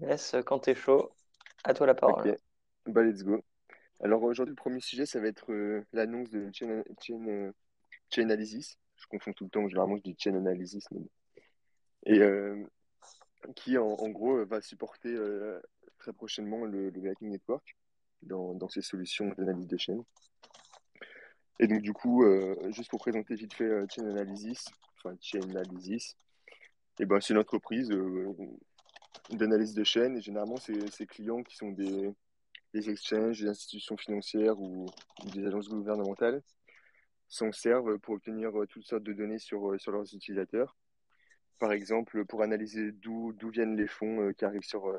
Laisse quand t'es chaud. À toi la Ok, parole. bah let's go. Alors aujourd'hui, le premier sujet, ça va être euh, l'annonce de Chain, Chain, euh, Chainalysis. Je confonds tout le temps, généralement je dis Chain Analysis. mais. Et euh, qui, en, gros, va supporter très prochainement le, le Lightning Network dans, ses solutions d'analyse de chaîne. Et donc du coup, juste pour présenter vite fait Chain Analysis, enfin Chainalysis, et ben, c'est une entreprise d'analyse de chaîne et généralement, c'est ses clients qui sont des des exchanges, des institutions financières ou, des agences gouvernementales s'en servent pour obtenir euh, toutes sortes de données sur, euh, sur leurs utilisateurs. Par exemple, pour analyser d'où viennent les fonds euh, qui arrivent sur,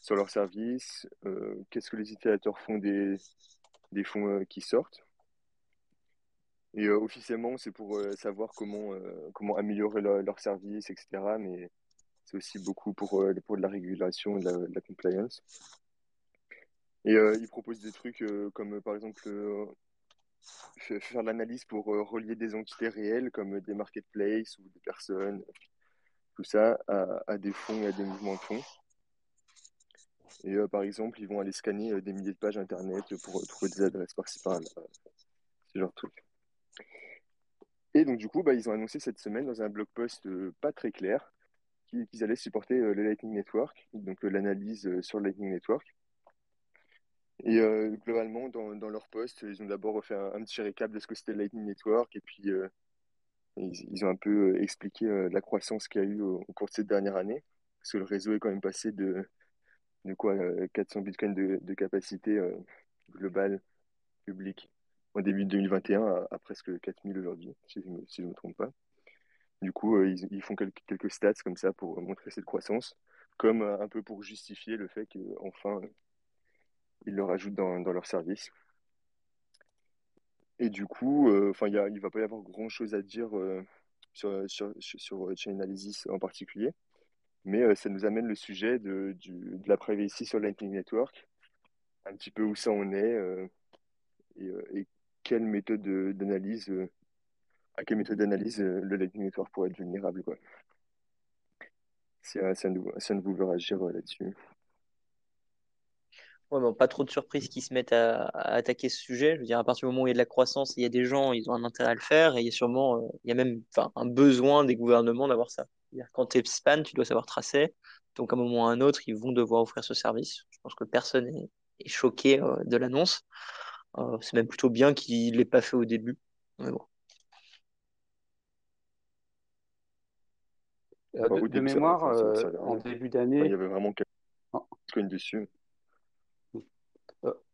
sur leur service, qu'est-ce que les utilisateurs font des, des fonds qui sortent. Et officiellement, c'est pour savoir comment, comment améliorer leur, leur service, etc. Mais c'est aussi beaucoup pour, euh, pour de la régulation et de la, de compliance. Et euh, ils proposent des trucs euh, comme par exemple faire l'analyse pour relier des entités réelles comme des marketplaces ou des personnes, tout ça, à, des fonds et à des mouvements de fonds. Et par exemple, ils vont aller scanner des milliers de pages internet pour trouver des adresses par-ci par-là, ce genre de truc. Et donc du coup, bah, ils ont annoncé cette semaine dans un blog post pas très clair qu'ils allaient supporter euh, le Lightning Network, donc euh, l'analyse euh, sur le Lightning Network. Et globalement, dans, leur post, ils ont d'abord fait un, petit récap de ce que c'était le Lightning Network, et puis ils, ont un peu expliqué la croissance qu'il y a eu au, cours de cette dernière année, parce que le réseau est quand même passé de, de quoi, euh, 400 bitcoins de, capacité globale publique en début 2021 à, presque 4000 aujourd'hui, si je je me trompe pas. Du coup, euh, ils, font quelques, stats comme ça pour montrer cette croissance, comme euh, un peu pour justifier le fait qu'enfin, ils le rajoutent dans, leur service. Et du coup, euh, enfin, il il va pas y avoir grand-chose à dire euh, sur, sur, sur, en particulier, mais euh, ça nous amène le sujet de, de la privacy sur Lightning Network, un petit peu où ça en est euh, et, euh, et quelle méthode de- d'analyse, euh, à quelle méthode d'analyse euh, le Lightning Network pourrait être vulnérable, quoi. Nous, c'est à nous de réagir là-dessus. Pas trop de surprises qui se mettent à, attaquer ce sujet. Je veux dire, à partir du moment où il y a de la croissance, il y a des gens, ils ont un intérêt à le faire, et il y a sûrement, euh, il y a même, un besoin des gouvernements d'avoir ça. Quand tu es span, tu dois savoir tracer. Donc, à un moment ou à un autre, ils vont devoir offrir ce service. Je pense que personne est, choqué, euh, de l'annonce. C'est même plutôt bien qu'il l'ait pas fait au début. Mais bon. Enfin, de, mémoire, euh, en début Enfin, il y d'année, avait vraiment quelques en, coins dessus.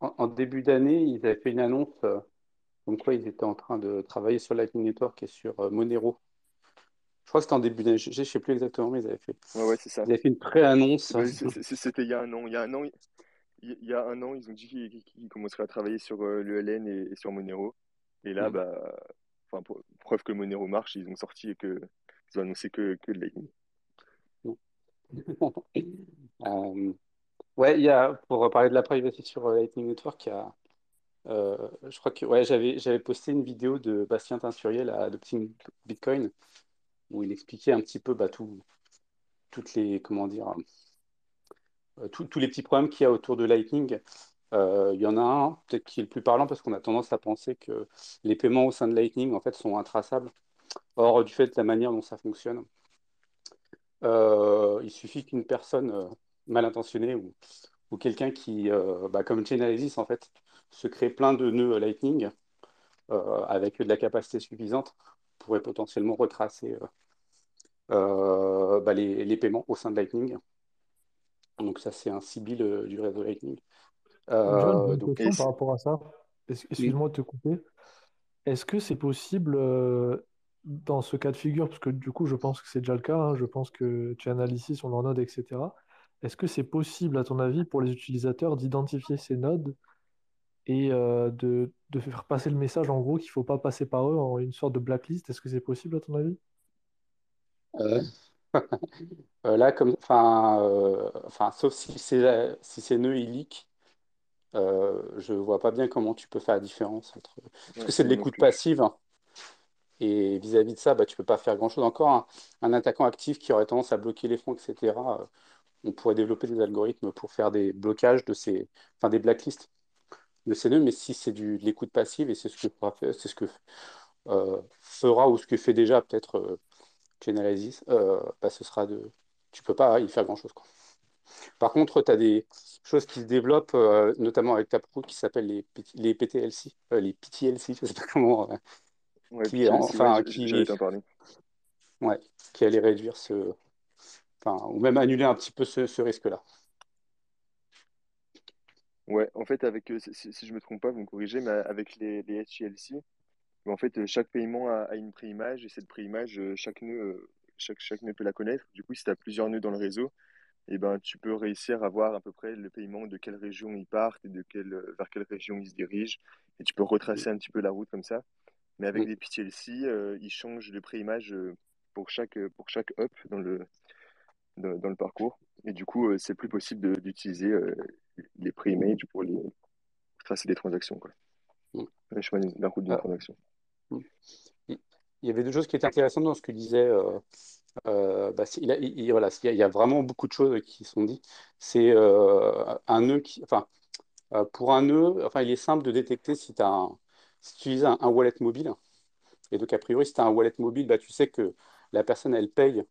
en- en début d'année, ils avaient fait une annonce euh, comme quoi ils étaient en train de travailler sur Lightning Network et sur euh, Monero. Je crois que c'était en début d'année, je ne sais plus exactement, mais ils avaient fait, Ouais, ouais, c'est ça. ils avaient fait une pré-annonce. Bah, C'était il y a un an. Il y a un an, il il y a un an, ils ont dit qu'ils commenceraient à travailler sur euh, le LN et, et sur Monero. Et là, Mm. bah, preuve que Monero marche, ils ont sorti et que ils ont annoncé que, que de Lightning. Euh, ouais, il y a, pour parler de la privacy sur euh, Lightning Network, a, euh, je crois que ouais, j'avais, posté une vidéo de Bastien Tinsuriel à Adopting Bitcoin où il expliquait un petit peu bah, tout, toutes les, comment dire, tous les petits problèmes qu'il y a autour de Lightning. Il y en a un, peut-être qui est le plus parlant parce qu'on a tendance à penser que les paiements au sein de Lightning en fait sont intraçables. Or, du fait de la manière dont ça fonctionne, euh, il suffit qu'une personne euh, mal intentionnée ou, ou quelqu'un qui, euh, bah, comme Chainalysis en fait, se crée plein de nœuds Lightning avec de la capacité suffisante pourrait potentiellement retracer bah, les, les paiements au sein de Lightning. Donc ça, c'est un Sibyl du réseau Lightning. Euh, donc, question par rapport à ça. Excuse-moi de te couper. Est-ce que c'est possible euh, dans ce cas de figure, parce que du coup, je pense que c'est déjà le cas, hein, je pense que tu analyses sur leur node, etc. Est-ce que c'est possible, à ton avis, pour les utilisateurs d'identifier ces nodes et euh, de, de faire passer le message, en gros, qu'il ne faut pas passer par eux en une sorte de blacklist? Est-ce que c'est possible, à ton avis? Euh, euh, là, comme, enfin, euh, enfin, sauf si c'est si ces nœuds ils leak, euh, je vois pas bien comment tu peux faire la différence entre. Parce ouais, que c'est de l'écoute passive hein, et vis-à-vis de ça, bah, tu peux pas faire grand-chose. Encore un, attaquant actif qui aurait tendance à bloquer les fonds, etc. euh, on pourrait développer des algorithmes pour faire des blocages de ces, enfin des blacklists de ces nœuds, mais si c'est de l'écoute passive, et c'est ce que ce que euh, fera ou ce que fait déjà peut-être euh, Chainalysis, euh, bah, ce sera de. Tu peux pas y faire grand-chose. Par contre, tu as des choses qui se développent, euh, notamment avec Taproot, qui s'appellent les, les PTLC, les PTLC, je sais pas comment. euh, Ouais, qui, enfin, qui, ouais, qui allait réduire ce. Enfin, ou même annuler un petit peu ce, ce risque-là. Ouais, en fait, avec, euh, si, je me trompe pas, vous me corrigez, mais avec les, les SGLC, en fait, euh, chaque paiement a, a une préimage et cette préimage, euh, chaque nœud, chaque, chaque nœud peut la connaître. Du coup, si tu as plusieurs nœuds dans le réseau, et ben, tu peux réussir à voir à peu près le paiement de quelle région ils partent et de quelle, vers quelle région ils se dirigent. Et tu peux retracer un petit peu la route comme ça. Mais avec Mm. les PTLC, euh, ils changent de préimage euh, pour chaque, euh, pour chaque up dans le, dans, dans le parcours. Et du coup, euh, c'est plus possible d'utiliser les pre-images pour les, tracer des transactions, quoi. Mm. Le chemin d'une- d'un route d'une Ah, transaction. mm. Il y avait deux choses qui étaient intéressantes dans ce que disait. euh, bah, il, a- il- il- voilà, il y a, il y a vraiment beaucoup de choses qui sont dites. C'est euh, un nœud qui, enfin, euh, pour un nœud, enfin, il est simple de détecter si tu as un, si tu utilises un, wallet mobile. Et donc, a priori, si tu as un wallet mobile, bah, tu sais que la personne, elle paye.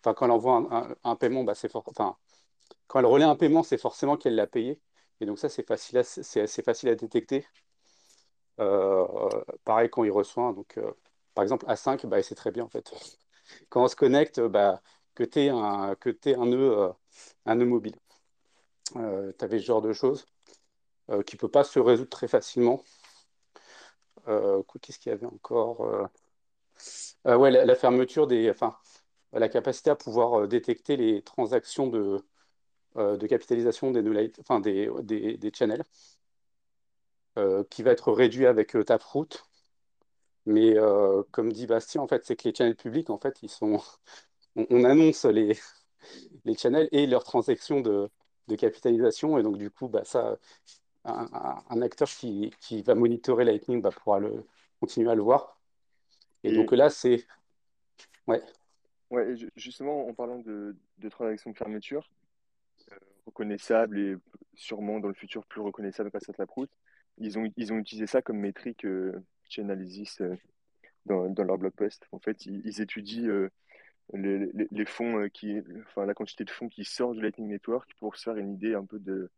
Enfin, quand elle envoie un, paiement, bah, c'est enfin, quand elle relaie un paiement, c'est forcément qu'elle l'a payé. Et donc, ça, c'est facile à, c'est assez facile à détecter. Euh, pareil quand il reçoit. Donc, euh, par exemple, A5, bah, c'est très bien en fait. Quand on se connecte, bah, que tu aies un, que un nœud, euh, un nœud mobile. tu avais ce genre de choses qui ne peut pas se résoudre très facilement. Euh, qu'est-ce qu'il y avait encore euh, euh, ouais, la, fermeture des. Enfin, la capacité à pouvoir détecter les transactions de, de capitalisation des, light- enfin, des, des, des channels, qui va être réduit avec Taproot. Mais comme dit Bastien, en fait, c'est que les channels publics, en fait, ils sont, on, on annonce les, les channels et leurs transactions de, de capitalisation. Et donc, du coup, bah, ça, un, acteur qui, qui va monitorer Lightning bah, pourra le, continuer à le voir. Et Et, donc là, c'est. Ouais. ouais, justement, en parlant de, de transactions de fermeture, reconnaissables et sûrement dans le futur plus reconnaissables grâce à Taproot, ils ont, ils ont utilisé ça comme métrique euh, Chainalysis euh, dans, dans leur blog post. En fait, ils, ils étudient euh, les, les, les fonds euh, qui, enfin, la quantité de fonds qui sortent du Lightning Network pour se faire une idée un peu de,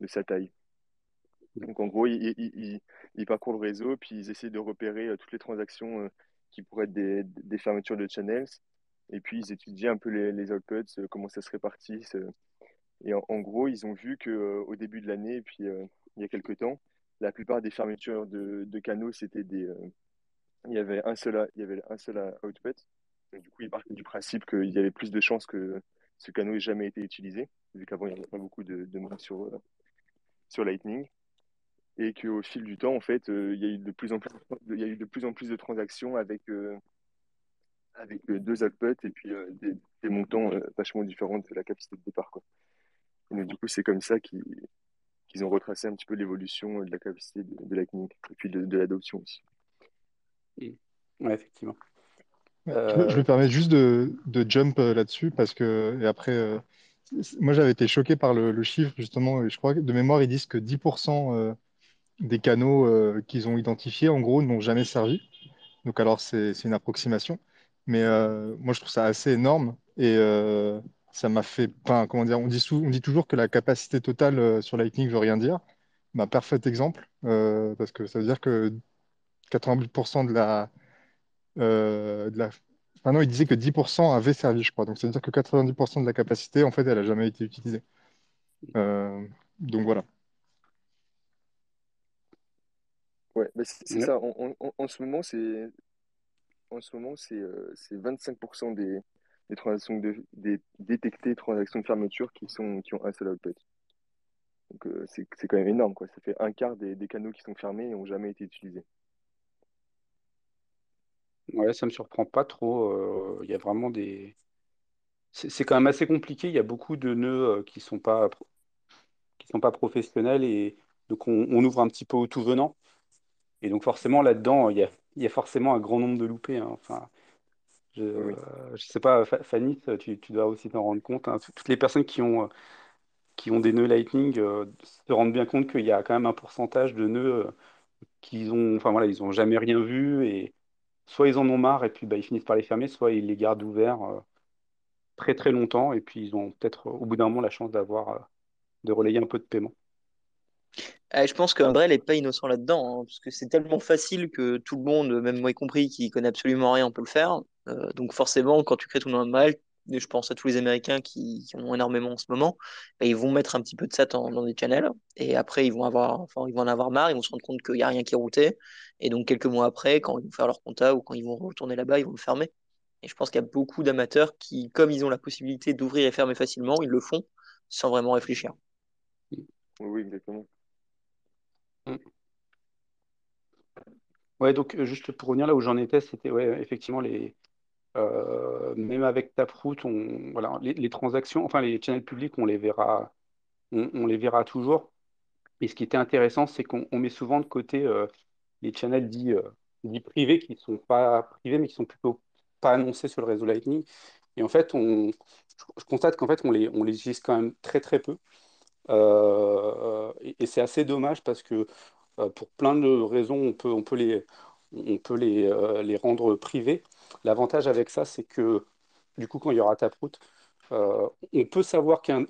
de sa taille. Donc en gros, ils, parcourent le réseau, puis ils essaient de repérer euh, toutes les transactions euh, qui pourraient être des, fermetures de channels, et puis ils étudient un peu les, les outputs, euh, comment ça se répartisse. euh. Et en, gros, ils ont vu que euh, au début de l'année, puis il y a quelques temps, la plupart des fermetures de, canaux, c'était des, il y avait un seul, output. Du coup, ils partaient du principe qu'il y avait plus de chances que ce canal ait jamais été utilisé, vu qu'avant, il n'y avait pas beaucoup de, de sur Lightning. Et qu'au fil du temps, en fait, euh, il y a eu de plus en plus, il y a eu de plus en plus de transactions avec, euh, avec euh, deux outputs et puis euh, des, des montants euh, vachement différents de la capacité de départ, quoi. Et donc, du coup, c'est comme ça qu'ils ont retracé un petit peu l'évolution de la capacité de, de Lightning et puis de, de l'adoption aussi. Ouais, effectivement. Je, me je me permets juste de, de jump là-dessus parce que, et après, euh, moi j'avais été choqué par le, le chiffre justement, et je crois que de mémoire ils disent que 10% euh, des canaux euh, qu'ils ont identifiés en gros n'ont jamais servi. Donc alors c'est une approximation, mais euh, moi je trouve ça assez énorme et euh, ça m'a fait, enfin comment dire, on dit, on dit toujours que la capacité totale sur Lightning veut rien dire. Bah, parfait exemple parce que ça veut dire que 88% de la euh. Enfin non, il disait que 10% avaient servi, je crois. Donc, ça veut dire que 90% de la capacité, en fait, elle n'a jamais été utilisée. Donc voilà. Ouais, bah c'est ouais. ça. En, en- en- ce moment, c'est en ce moment, c'est euh, c'est 25% des, des transactions de, des détectées transactions de fermeture qui sont qui ont un seul output. Donc euh, c'est quand même énorme, quoi. Ça fait un quart des, des canaux qui sont fermés et n'ont jamais été utilisés. Ouais, ça me surprend pas trop. euh, Il y a vraiment des. C'est quand même assez compliqué. Il y a beaucoup de nœuds qui sont pas qui sont pas professionnels et donc on, on ouvre un petit peu au tout venant. Et donc forcément là-dedans, il y a, il y a forcément un grand nombre de loupés. hein. Enfin, Je, Oui. je sais pas, Fa- Fanny, tu, tu dois aussi t'en rendre compte. hein. Toutes les personnes qui ont, euh, qui ont des nœuds Lightning euh, se rendent bien compte qu'il y a quand même un pourcentage de nœuds euh, qu'ils ont, enfin voilà, ils ont jamais rien vu et soit ils en ont marre et puis bah, ils finissent par les fermer, soit ils les gardent ouverts euh, très très longtemps et puis ils ont peut-être euh, au bout d'un moment la chance d'avoir euh, de relayer un peu de paiement. Euh, je pense qu'Umbrel n'est pas innocent là-dedans, hein, parce que c'est tellement facile que tout le monde, même moi y compris, qui connaît absolument rien, peut le faire. Euh, donc forcément, quand tu crées ton nom Umbrel, et je pense à tous les Américains qui, en ont énormément en ce moment, bah, ils vont mettre un petit peu de ça dans, des channels, et après ils vont avoir, ils vont en avoir marre, ils vont se rendre compte qu'il n'y a rien qui est routé, et donc quelques mois après, quand ils vont faire leur compta ou quand ils vont retourner là-bas, ils vont le fermer. Et je pense qu'il y a beaucoup d'amateurs qui, comme ils ont la possibilité d'ouvrir et fermer facilement, ils le font sans vraiment réfléchir. Oui, exactement. Mm. Ouais, donc euh, juste pour revenir là où j'en étais, c'était ouais, effectivement les euh, même avec Taproot, voilà les, transactions, enfin les channels publics, on les verra, on, les verra toujours. Et ce qui était intéressant, c'est qu'on on met souvent de côté euh, les channels dits, privés qui sont pas privés, mais qui sont plutôt pas annoncés sur le réseau Lightning. Et en fait, on, je, constate qu'en fait, les, on les utilise quand même très très peu. Euh, et c'est assez dommage parce que euh, pour plein de raisons, on peut, on peut les, on peut les, euh, les rendre privés. L'avantage avec ça, c'est que du coup, quand il y aura Taproot, euh, on peut savoir qu'un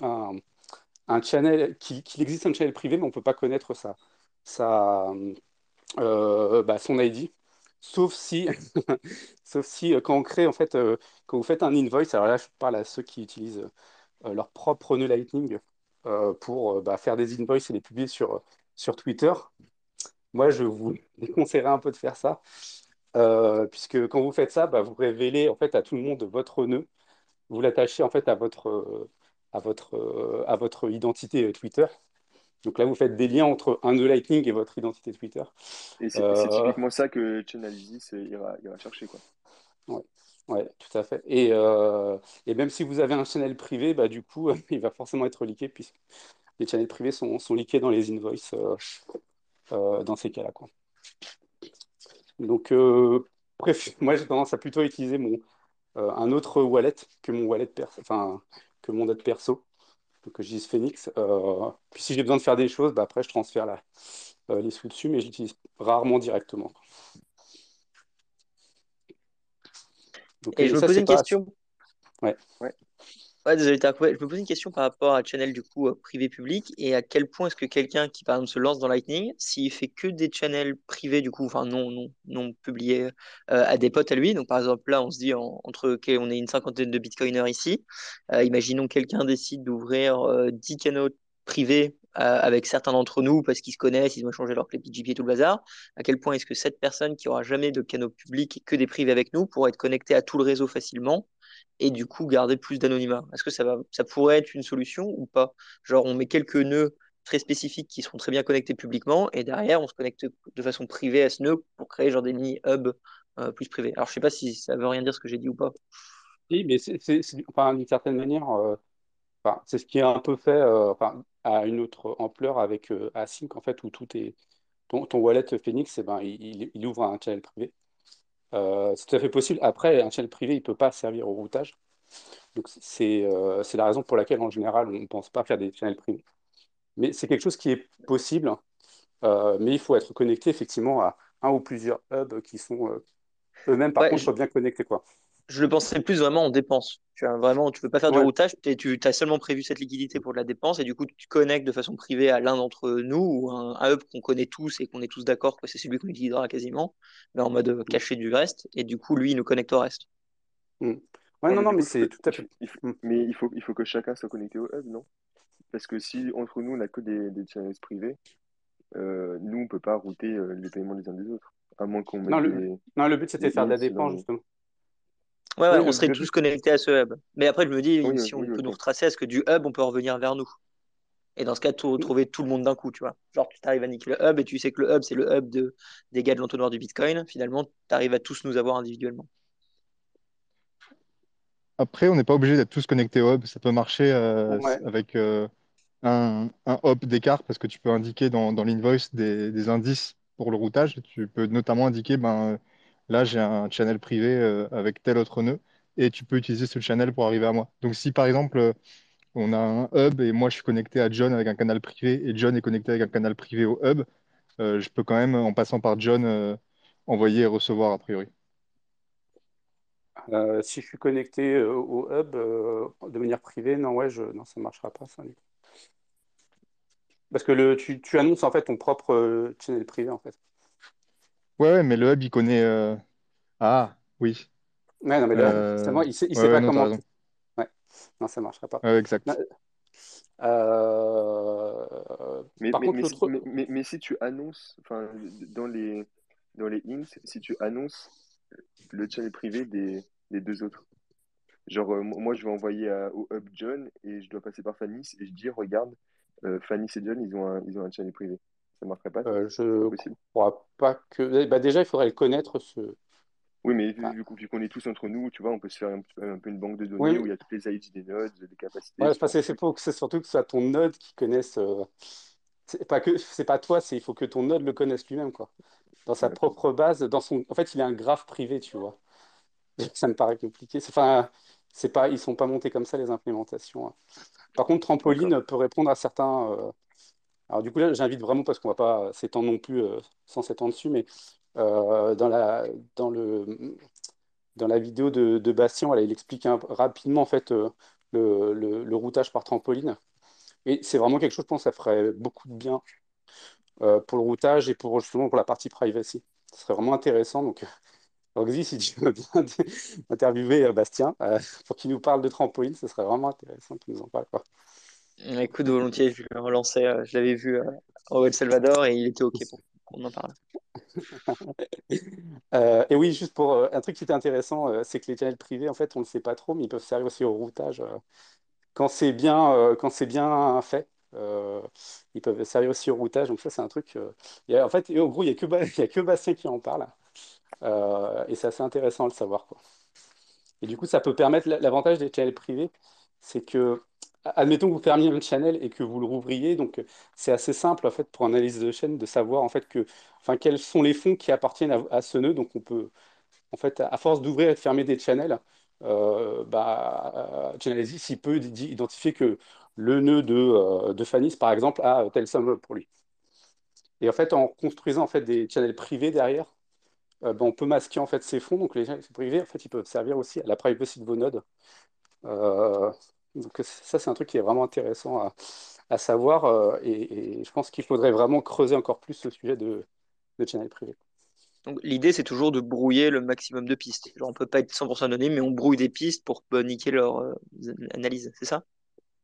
un, channel, qu'il qu'il existe un channel privé, mais on ne peut pas connaître sa, euh, bah, son ID. Sauf si, sauf si quand on crée, en fait, quand vous faites un invoice, alors là, je parle à ceux qui utilisent leur propre nœud Lightning pour euh, bah, faire des invoices et les publier sur, sur Twitter. Moi, je vous déconseillerais un peu de faire ça, euh, puisque quand vous faites ça, bah, vous révélez en fait à tout le monde votre nœud. Vous l'attachez en fait à votre, euh, à votre, euh, à votre identité euh, Twitter. Donc là, vous faites des liens entre un nœud Lightning et votre identité Twitter. Et c'est Euh, typiquement ça que Chainalysis euh, ira, ira chercher, quoi. ouais, ouais, tout à fait. Et, euh, et même si vous avez un channel privé, bah, du coup, il va forcément être leaké puisque les channels privés sont, sont leakés dans les invoices euh, euh, dans ces cas-là. Donc, moi, j'ai tendance à plutôt utiliser mon, un autre wallet que mon wallet perso, enfin, que mon date perso, que j'utilise Phoenix. Puis si j'ai besoin de faire des choses, bah, après, je transfère les sous dessus, mais je l'utilise rarement directement. Donc, Et je me ça, c'est une pas... question. Ouais. Ouais. Ouais, désolé. Je me pose une question par rapport à channel du coup euh, privé-public et à quel point est-ce que quelqu'un qui par exemple se lance dans Lightning, s'il fait que des channels privés du coup, enfin non non non publiés euh, à des potes à lui, donc par exemple là on se dit en- entre ok, on est une cinquantaine de bitcoiners ici, euh, imaginons que quelqu'un décide d'ouvrir euh, 10 canaux privés avec certains d'entre nous parce qu'ils se connaissent, ils ont échangé leur clé PGP et tout le bazar. À quel point est-ce que cette personne qui aura jamais de canaux publics et que des privés avec nous pourra être connectée à tout le réseau facilement? et du coup garder plus d'anonymat? Est-ce que ça va, ça pourrait être une solution ou pas? Genre, on met quelques nœuds très spécifiques qui seront très bien connectés publiquement et derrière, on se connecte de façon privée à ce nœud pour créer genre des mini-hubs euh, plus privés. Alors, je sais pas si ça veut rien dire ce que j'ai dit ou pas. Si, mais c'est- enfin, d'une certaine manière, euh, enfin, c'est ce qui est un peu fait euh, enfin, à une autre ampleur avec euh, Async, en fait, où tout est... Ton, ton wallet Phoenix, eh ben, il, ouvre un channel privé. Euh, c'est tout à fait possible. Après, un channel privé, il ne peut pas servir au routage. Donc, c'est c'est la raison pour laquelle, en général, on ne pense pas faire des channels privés. Mais c'est quelque chose qui est possible, mais il faut être connecté effectivement à un ou plusieurs hubs qui sont eux-mêmes, par Ouais, je, contre, bien connectés, quoi. Je le pensais plus vraiment en dépense. Tu vois, vraiment, tu veux pas faire Ouais, routage, tu as seulement prévu cette liquidité pour de la dépense et du coup, tu te connectes de façon privée à l'un d'entre nous ou un, un hub qu'on connaît tous et qu'on est tous d'accord que c'est celui qu'on utilisera quasiment, mais en mode euh, caché du reste et du coup, lui, il nous connecte au reste. Mm. Ouais, Ouais, non, non, mais coup, il faut, c'est tout à fait. il faut- Mm. mais il faut, il faut que chacun soit connecté au hub, non? Parce que si entre nous, on n'a que des, des channels privés, euh, nous, on peut pas router euh, les paiements des uns des autres. À moins qu'on Non, mette le, des, non, le but, c'était de faire de la nos... justement. Ouais, ouais, Oui, on serait tous connectés à ce hub. Mais après, je me dis, Oui, oui, si on oui, peut nous retracer, est-ce que du hub, on peut revenir vers nous? Et dans ce cas, tout, trouver tout le monde d'un coup, tu vois. Genre, tu arrives à niquer le hub et tu sais que le hub, c'est le hub de, des gars de l'entonnoir du Bitcoin. Finalement, tu arrives à tous nous avoir individuellement. Après, on n'est pas obligé d'être tous connectés au hub. Ça peut marcher euh, Ouais. avec euh, un, un hop d'écart parce que tu peux indiquer dans, dans l'invoice des, des indices pour le routage. Tu peux notamment indiquer ben, là, j'ai un channel privé euh, avec tel autre nœud, et tu peux utiliser ce channel pour arriver à moi. Donc, si par exemple, euh, on a un hub et moi, je suis connecté à John avec un canal privé, et John est connecté avec un canal privé au hub, euh, je peux quand même, en passant par John, envoyer et recevoir a priori. Si je suis connecté au hub de manière privée, non, ouais, je, non, ça ne marchera pas. Parce que tu, tu annonces en fait ton propre channel privé, en fait. Ouais, ouais, mais le hub, il connaît. euh, Ah, oui. Ouais, non, mais là, Euh, justement, il sait, il Ouais, sait ouais, pas non, t'as comment. raison. Ouais, non, ça ne marchera pas. Ouais, exact. Non, euh, Mais, Par mais, contre, mais, si, l'autre. mais, mais- mais si tu annonces, enfin, dans les, dans les hints, si tu annonces le channel privé des, des deux autres, genre, euh, moi, je vais envoyer à- au hub John et je dois passer par Fanny et je dis, regarde, euh, Fanny et John, ils ont un, ils ont un channel privé. Ça marcherait pas? Euh, je possible. crois pas que. Bah, déjà, il faudrait le connaître, ce. Oui, mais vu, Enfin, vu qu'on vu qu'on est tous entre nous, tu vois, on peut se faire un, peu un peu une banque de données où il y a toutes les ID des nodes, des capacités, ouais, c'est que surtout que ce soit ton node qui connaisse. euh, C'est pas que c'est pas toi, c'est il faut que ton node le connaisse lui-même, quoi. Dans sa Ouais, propre base, dans son. En fait, il a un graphe privé, tu vois. Ça me paraît compliqué. Enfin, c'est pas, ils sont pas montés comme ça les implémentations. hein. Par contre. Trampoline peut répondre à certains. euh, Alors du coup là, j'invite vraiment parce qu'on va pas s'étendre non plus euh, sans s'étendre dessus, mais euh, dans la dans le dans la vidéo de, Bastien, il explique rapidement en fait euh, le, routage par trampoline. Et c'est vraiment quelque chose, je pense, ça ferait beaucoup de bien pour le routage et pour justement pour la partie privacy. Ce serait vraiment intéressant. Donc, Xi, si tu veux bien interviewer Bastien pour qu'il nous parle de trampoline, ce serait vraiment intéressant qu'il nous en parle. Écoute, volontiers, je le relancer. euh, Je l'avais vu euh, au El Salvador et il était OK pour qu'on en parle. Euh, et oui, juste pour un truc qui était intéressant, c'est que les channels privés, en fait, on ne le sait pas trop, mais ils peuvent servir aussi au routage. quand c'est bien, bien fait, ils peuvent servir aussi au routage. Donc ça, c'est un truc. en fait, en gros, il n'y a que, Bastien qui en parle. Et c'est assez intéressant à le savoir. Et du coup, ça peut permettre, l'avantage des channels privés, c'est que, admettons que vous fermiez un channel et que vous le rouvriez, donc euh, c'est assez simple, en fait, pour analyse de chaîne, de savoir, en fait, que, enfin, quels sont les fonds qui appartiennent à, ce nœud. Donc, on peut, en fait, à force d'ouvrir et de fermer des channels, euh, bah, euh, il peut identifier que le nœud de, euh, de Fanis, par exemple, a telle somme pour lui. Et en fait, en construisant en fait, des channels privés derrière, ben, on peut masquer en fait ces fonds. Donc les channels privés, en fait, ils peuvent servir aussi à la privacy de vos nodes. Donc ça, c'est un truc qui est vraiment intéressant à, à savoir. euh, et, et je pense qu'il faudrait vraiment creuser encore plus le sujet de, de channel privé. Donc l'idée, c'est toujours de brouiller le maximum de pistes. Genre, on peut pas être 100% anonyme, mais on brouille des pistes pour euh, niquer leur euh, analyse, c'est ça?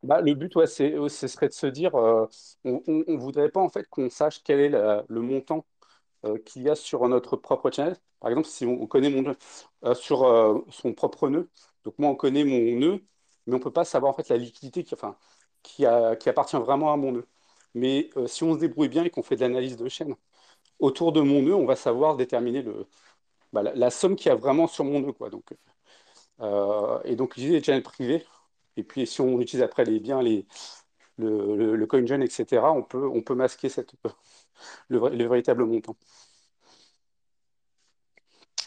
Bah, le but, ouais, c'est, ce serait de se dire, euh, on ne voudrait pas en fait qu'on sache quel est la- le montant euh, qu'il y a sur notre propre channel. Par exemple, si on, on connaît mon euh, sur euh, son propre nœud, donc moi on connaît mon nœud, mais on peut pas savoir en fait la liquidité qui, enfin, qui, a- qui appartient vraiment à mon nœud. Mais euh, si on se débrouille bien et qu'on fait de l'analyse de chaîne autour de mon nœud, on va savoir déterminer le, bah, la, somme qu'il y a vraiment sur mon nœud, quoi. Donc, euh, et donc utiliser les channels privés. Et puis si on utilise après les biens, les, le, le, le CoinJoin, etc., on peut, on peut masquer cette, le, véritable montant.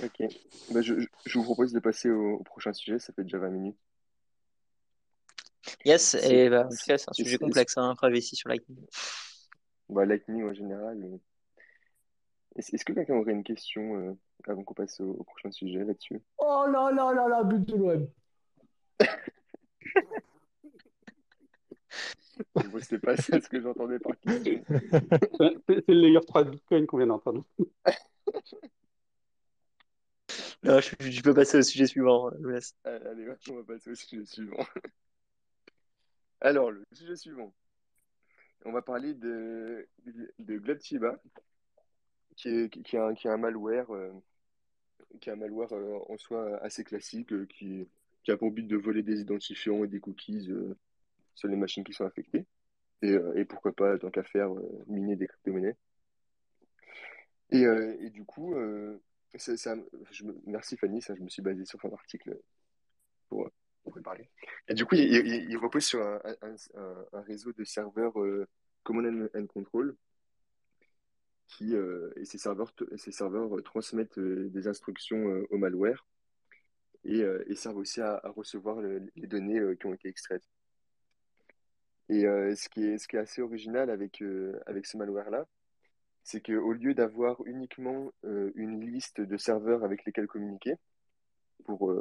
Ok. Bah, je, je- vous propose de passer au prochain sujet, ça fait déjà 20 minutes. Yes, C'est, et bah, en tout c'est, cas, c'est un sujet c'est- complexe, hein, privacy sur Lightning. bah, Lightning en général. mais- Est-ce que quelqu'un aurait une question euh, avant qu'on passe au, au prochain sujet là-dessus? Oh là là là là, but de l'OM. Bon, C'était pas ça ce que j'entendais par question. C'est c'est le layer 3 de Bitcoin qu'on vient d'entendre. Non, je, je peux passer au sujet suivant, je. Allez, allez, on va passer au sujet suivant. Alors, le sujet suivant. On va parler de, de qui est, un, un malware, euh, qui est un malware euh, en soi assez classique, euh, qui, a pour but de voler des identifiants et des cookies sur les machines qui sont affectées. Et, pourquoi pas, tant qu'à faire, miner des crypto-monnaies. Et, du coup, merci Fanny, ça, je me suis basé sur ton article parler. Et du coup, il, repose sur un, réseau de serveurs euh, Command and, Control qui, euh, et ces serveurs, ces serveurs euh, transmettent euh, des instructions au malware et, servent aussi à, recevoir le- les données qui ont été extraites. Et ce qui est, assez original avec, avec ce malware-là, c'est qu'au lieu d'avoir uniquement une liste de serveurs avec lesquels communiquer pour,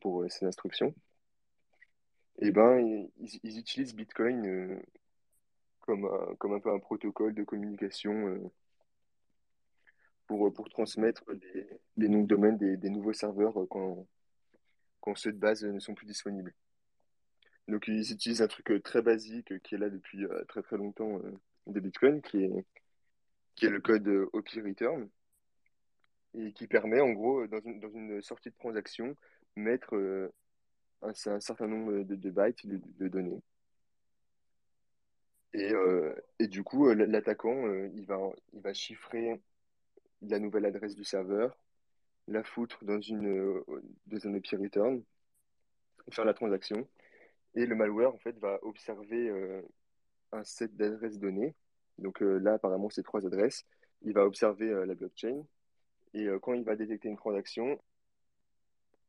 pour ces instructions, eh ben, ils, utilisent Bitcoin euh, comme un, peu un protocole de communication euh, pour, pour transmettre des, des noms de domaine des, nouveaux serveurs euh, quand, ceux de base ne sont plus disponibles. Donc ils utilisent un truc euh, très basique euh, qui est là depuis euh, très très longtemps euh, de Bitcoin, qui est, le code euh, OP return, et qui permet en gros, euh, dans une, dans une sortie de transaction, mettre euh, un, un certain nombre de, bytes de, données. Et, euh, et du coup, euh, l'attaquant, euh, il va, il va chiffrer la nouvelle adresse du serveur, la foutre dans une, dans un OP return, faire la transaction. Et le malware, en fait, va observer un set d'adresses données. Donc là, apparemment, c'est trois adresses. Il va observer la blockchain. Et quand il va détecter une transaction,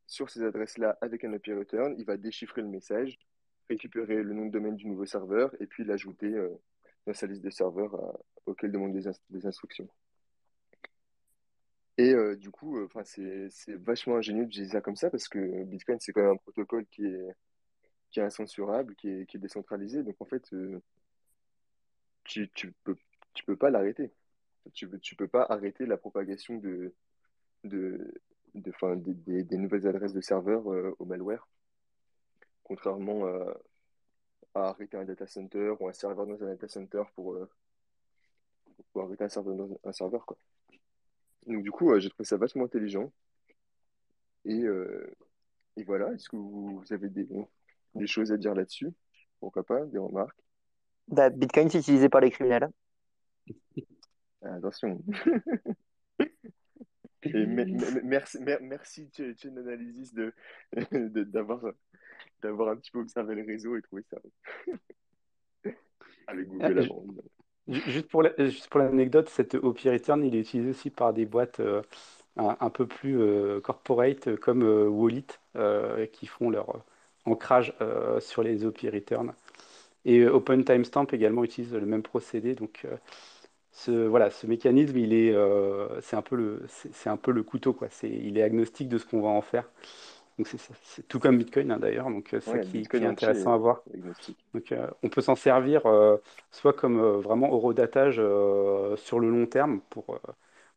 sur ces adresses-là, avec un API return, il va déchiffrer le message, récupérer le nom de domaine du nouveau serveur et puis l'ajouter euh, dans sa liste de serveurs euh, auquel demande des, ins- des instructions. Et euh, du coup, enfin c'est vachement ingénieux d'utiliser ça comme ça parce que Bitcoin, c'est quand même un protocole qui est, incensurable, qui est, décentralisé. Donc en fait, euh, tu, tu peux, pas l'arrêter. Tu tu peux pas arrêter la propagation de, de, de, enfin, des, des- des nouvelles adresses de serveurs euh, au malware, contrairement à, à arrêter un data center ou un serveur dans un data center pour, euh, pour arrêter un serveur dans un serveur, quoi. Donc du coup, euh, j'ai trouvé ça vachement intelligent. Et, euh, et voilà, est-ce que vous, vous avez des, des choses à dire là-dessus? Pourquoi pas, des remarques? Bah, Bitcoin, c'est utilisé par les criminels. Attention. Et merci, mer- merci Ch- Chain Analysis de, d'avoir, d'avoir un petit peu observé le réseau et trouvé ça avec Google ju- avant. ju- juste pour la- juste pour l'anecdote, cet OP Return, il est utilisé aussi par des boîtes euh, un, un peu plus euh, corporate euh, comme euh, Wallet euh, qui font leur euh, ancrage euh, sur les OP Return. Et euh, Open Timestamp également utilise le même procédé. Donc euh, ce, voilà, ce mécanisme, il est, euh, c'est un peu le, c'est un peu le couteau, quoi. C'est, il est agnostique de ce qu'on va en faire. Donc c'est, tout comme Bitcoin hein, d'ailleurs. Donc euh, c'est ça qui, est intéressant à voir. agnostique. Donc, euh, on peut s'en servir euh, soit comme euh, vraiment horodatage euh, sur le long terme pour, euh,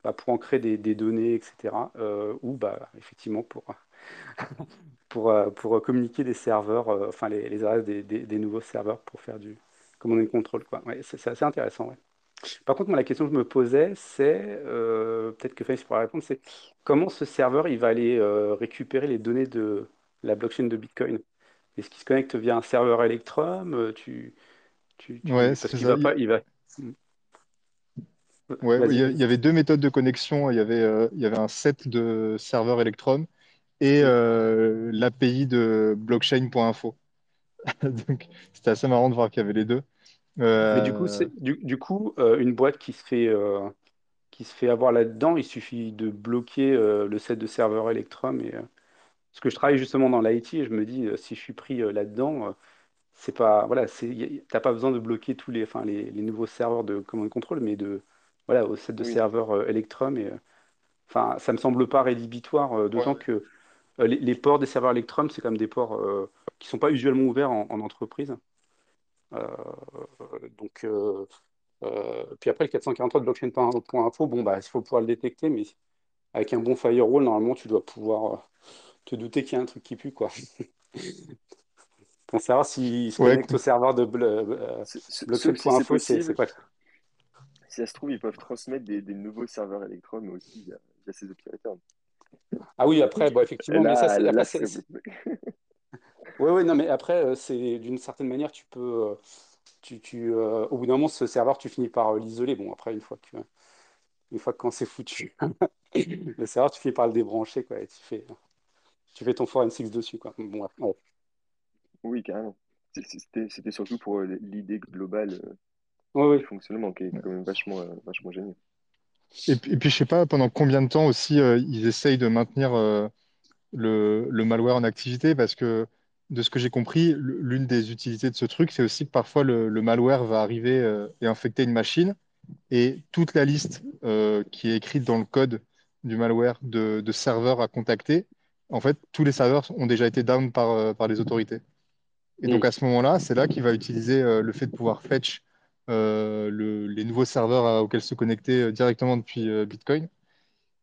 bah, pour ancrer des, des données, etc. euh, ou bah, effectivement pour, pour, euh, pour communiquer des serveurs, euh, enfin les, les adresses des, des- des nouveaux serveurs pour faire du command and control, quoi. Ouais, c'est c'est assez intéressant. ouais. Par contre, moi, la question que je me posais, c'est, euh, peut-être que Fabrice pourra répondre, c'est comment ce serveur il va aller euh, récupérer les données de la blockchain de Bitcoin? Est-ce qu'il se connecte via un serveur Electrum? euh, Tu, tu, tu... Ouais, Parce c'est qu'il ça. va pas, il va. Ouais, il Vas-y, y, a- il y vas-y. avait deux méthodes de connexion. Il y avait, euh, il y avait un set de serveurs Electrum et Mm. euh, l'API de blockchain.info. Donc, c'était assez marrant de voir qu'il y avait les deux. Mais du coup, Euh, c'est du, du coup, euh, une boîte qui se fait euh, qui se fait avoir là-dedans, il suffit de bloquer euh, le set de serveurs Electrum. Et, euh, parce que je travaille justement dans l'IT et je me dis, euh, si je suis pris là-dedans, c'est pas, voilà, c'est, t'as pas besoin de bloquer tous les, enfin, les, les nouveaux serveurs de command and control, mais de, voilà, au set de Oui, serveurs euh, Electrum. Et, enfin, ça me semble pas rédhibitoire, ouais, d'autant que les, les ports des serveurs Electrum, c'est comme des ports qui sont pas usuellement ouverts en, en entreprise. Euh, donc, euh, euh, puis après, le 443 de blockchain.info, bon, bah, il faut pouvoir le détecter, mais avec un bon firewall, normalement, tu dois pouvoir te douter qu'il y a un truc qui pue, quoi. Pour savoir s'il se ouais, connecte au serveur de blockchain.info, c'est quoi? si ça se trouve, ils peuvent transmettre des, des nouveaux serveurs Electrum aussi via, via ces API return. Ah oui, après, bon, effectivement, mais ça, là, c'est, ouais, ouais, non, mais après, euh, c'est d'une certaine manière, tu peux, euh, tu, tu, euh, au bout d'un moment, ce serveur, tu finis par l'isoler. Bon, après, une fois que, une fois que quand c'est foutu, le serveur, tu finis par le débrancher, quoi, et tu fais, tu fais ton forensics dessus, quoi. Bon, ouais. ouais. Oui, carrément. C'était c'était surtout pour l'idée globale euh, Oui, du oui. fonctionnement qui est quand même vachement, euh, vachement génial. Et puis, et puis, je sais pas pendant combien de temps aussi euh, ils essayent de maintenir euh, le, malware en activité parce que de ce que j'ai compris, l'une des utilités de ce truc, c'est aussi que parfois le, malware va arriver euh, et infecter une machine et toute la liste euh, qui est écrite dans le code du malware de, serveurs à contacter, en fait, tous les serveurs ont déjà été down par, euh, par les autorités. Et donc à ce moment-là, c'est là qu'il va utiliser le fait de pouvoir fetch le- les nouveaux serveurs auxquels se connecter directement depuis Bitcoin.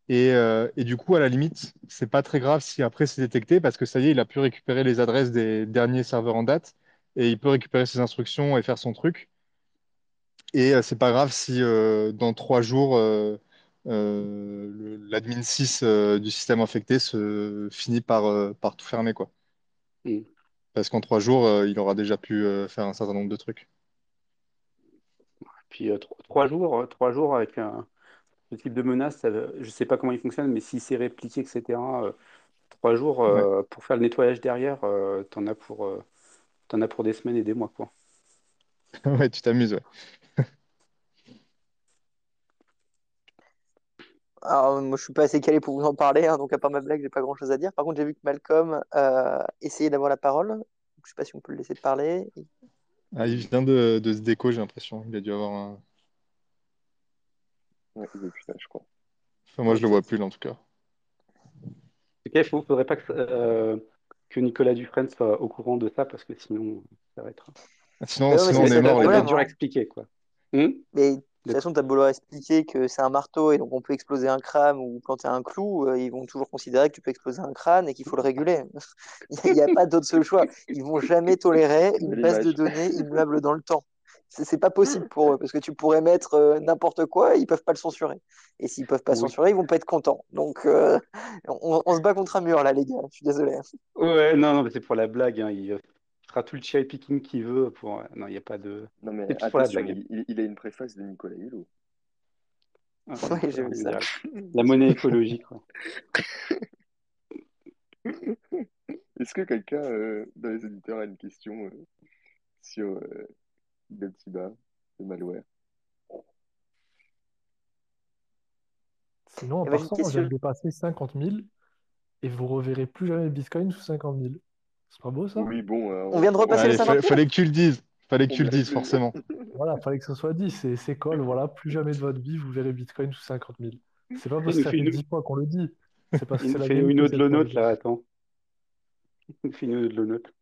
Et, euh, et du coup, à la limite, c'est pas très grave si après c'est détecté parce que ça y est, il a pu récupérer les adresses des derniers serveurs en date et il peut récupérer ses instructions et faire son truc. Et euh, c'est pas grave si euh, dans trois jours, euh, l'admin 6 euh, du système infecté se finit par, par tout fermer, quoi. Mm. Parce qu'en trois jours, il aura déjà pu faire un certain nombre de trucs. Puis tro- trois jours, euh, trois jours avec un, ce type de menace, ça je sais pas comment il fonctionne, mais si c'est répliqué, etc., euh, trois jours Ouais, euh, pour faire le nettoyage derrière, euh, t'en as pour, euh, t'en as pour des semaines et des mois, quoi. ouais, tu t'amuses, ouais. Alors, moi, je suis pas assez calé pour vous en parler, hein, donc à part ma blague, j'ai pas grand-chose à dire. Par contre, j'ai vu que Malcolm euh, essayait d'avoir la parole. Donc, je sais pas si on peut le laisser parler. Ah, il vient de, de se déco, j'ai l'impression. Il a dû avoir un. Ouais, je crois. Enfin, moi, je le vois plus, là, en tout cas. Ok, il faudrait pas que, euh, que Nicolas Dufresne soit au courant de ça, parce que sinon, ça va être, Ah, Sinon, sinon, c'est on est c'est mort, problème. dur à expliquer, quoi. Hmm? Mais de toute façon, t'as beau leur expliquer que c'est un marteau et donc on peut exploser un crâne ou planter un clou, euh, ils vont toujours considérer que tu peux exploser un crâne et qu'il faut le réguler. Il n'y a, pas d'autre seul choix. Ils vont jamais tolérer une base de données immuable dans le temps. C'est pas possible pour eux parce que tu pourrais mettre euh, n'importe quoi, ils peuvent pas le censurer. Et s'ils peuvent pas Oui. censurer, ils vont pas être contents. Donc euh, on, on se bat contre un mur là, les gars. Je suis désolé. Ouais, non, non, mais c'est pour la blague. hein, Il fera tout le cherry picking qu'il veut. Pour... Non, il n'y a pas de. Non, mais pour la blague. il, a une préface de Nicolas Hulot. Ah, Oui, j'ai Nicolas, vu on ça. La monnaie écologique. quoi. Est-ce que quelqu'un euh, dans les auditeurs a une question euh, sur euh, Betsy-Bas, le malware? Sinon, part j'ai une ça, on vient de dépasser 50 000 et vous reverrez plus jamais le Bitcoin sous 50 000. C'est pas beau ça? Oui, bon, euh, On vient de repasser les Allez, 50 fa- 000? fallait que tu le dises. Fallait que on tu le dises, le... forcément. Voilà, fallait que ce soit dit, c'est call, voilà, plus jamais de votre vie vous verrez Bitcoin sous 50 000. C'est pas parce que ça fait une, 10 fois qu'on le dit, c'est parce que c'est la fait une autre fois, note là, attends. Il fait une autre low note.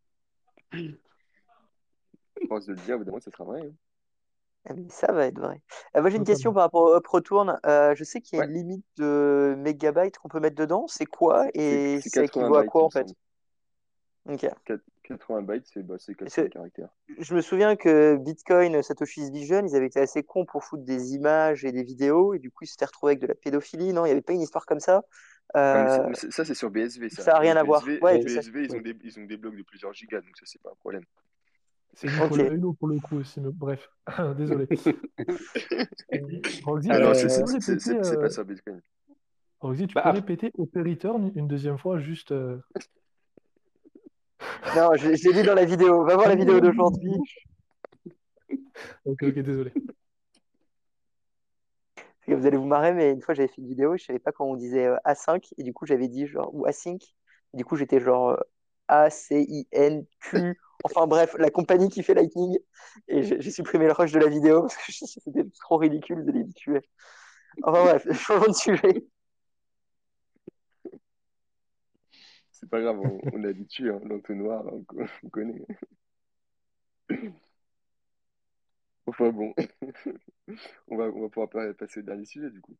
Force de le dire, évidemment, ça sera vrai. hein. Ah, mais ça va être vrai. Euh, moi, j'ai une question par rapport au Up Return. Euh, je sais qu'il y a Ouais, une limite de mégabytes qu'on peut mettre dedans. C'est quoi et c'est ça 80 équivaut à quoi en fait? semble. Ok. Quat- 80 bytes, c'est bah, c'est Parce 80 que caractères. je me souviens que Bitcoin, Satoshi's Vision, ils avaient été assez cons pour foutre des images et des vidéos et du coup ils s'étaient retrouvés avec de la pédophilie. Non, il n'y avait pas une histoire comme ça? Mais, c'est- Euh, mais c'est- ça, c'est sur BSV, ça. ça a Euh, rien à voir. BSV, Ouais. BSV, ils ont des, ils ont des blocs de plusieurs gigas, donc ça, c'est pas un problème. C'est Hulot pour le coup aussi, mais bref, désolé. Euh, Roxy, tu c'est Euh, pas euh, sur Bitcoin. Roxy, tu bah, peux après, répéter Open Return une deuxième fois, juste. euh, Non, je, je l'ai dit dans la vidéo. Va voir la vidéo d'aujourd'hui. Ok, ok, désolé. Vous allez vous marrer, mais une fois j'avais fait une vidéo, je savais pas comment on disait euh, A5 et du coup j'avais dit genre ou Async. Et du coup j'étais genre A-C-I-N-Q. Enfin bref, la compagnie qui fait Lightning. Et j'ai supprimé le rush de la vidéo parce que c'était trop ridicule de les tuer. Enfin bref, changeons de sujet. C'est pas grave, on, habitué, hein, l'entonnoir, on, on connaît. Enfin bon, on va, on va pouvoir pa- passer au dernier sujet du coup.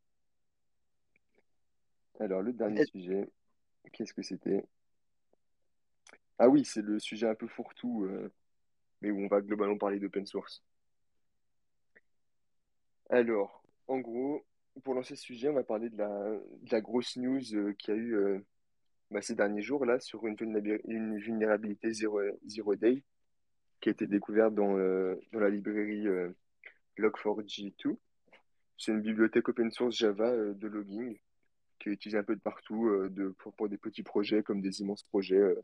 Alors, le dernier sujet, qu'est-ce que c'était? Ah oui, c'est le sujet un peu fourre-tout, euh, mais où on va globalement parler d'open source. Alors, en gros, pour lancer ce sujet, on va parler de la, grosse news euh, qu'il y a eu euh, bah, ces derniers jours là sur une, vulnérabi- une vulnérabilité zero, zero day qui a été découverte dans, la librairie euh, Log4j2. C'est une bibliothèque open source Java de logging qui est utilisée un peu de partout pour des petits projets comme des immenses projets,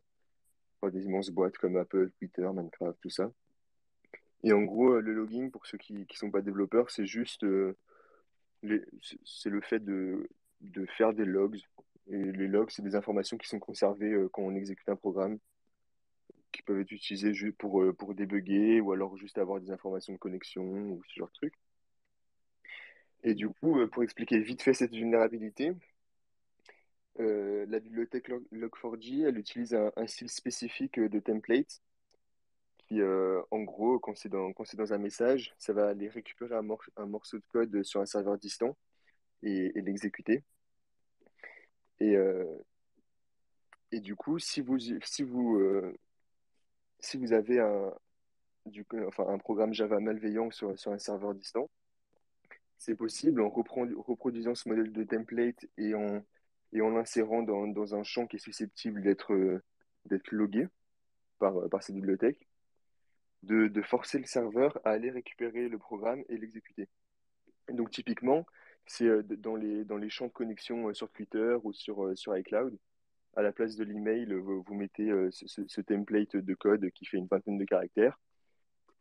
des immenses boîtes comme Apple, Twitter, Minecraft, tout ça. Et en gros, euh, le logging, pour ceux qui ne sont pas développeurs, c'est juste euh, le fait de, de faire des logs. Et les logs, c'est des informations qui sont conservées euh, quand on exécute un programme, qui peuvent être utilisées juste pour, pour débugger ou alors juste avoir des informations de connexion ou ce genre de truc. Et du coup, pour expliquer vite fait cette vulnérabilité, la bibliothèque Log4j, elle utilise un, style spécifique de template qui, en gros, quand c'est dans, dans un message, ça va aller récupérer un, morceau de code sur un serveur distant et, et l'exécuter. Et, et du coup, si vous, si vous, si vous avez un, du, enfin, un programme Java malveillant sur, sur un serveur distant, c'est possible en reproduisant ce modèle de template et en, et en l'insérant dans, dans, un champ qui est susceptible d'être d'être logué par, par cette bibliothèque, de, de, forcer le serveur à aller récupérer le programme et l'exécuter. Donc typiquement, c'est dans les, dans les champs de connexion sur Twitter ou sur, sur iCloud, à la place de l'email, vous, mettez ce, template de code qui fait une vingtaine de caractères.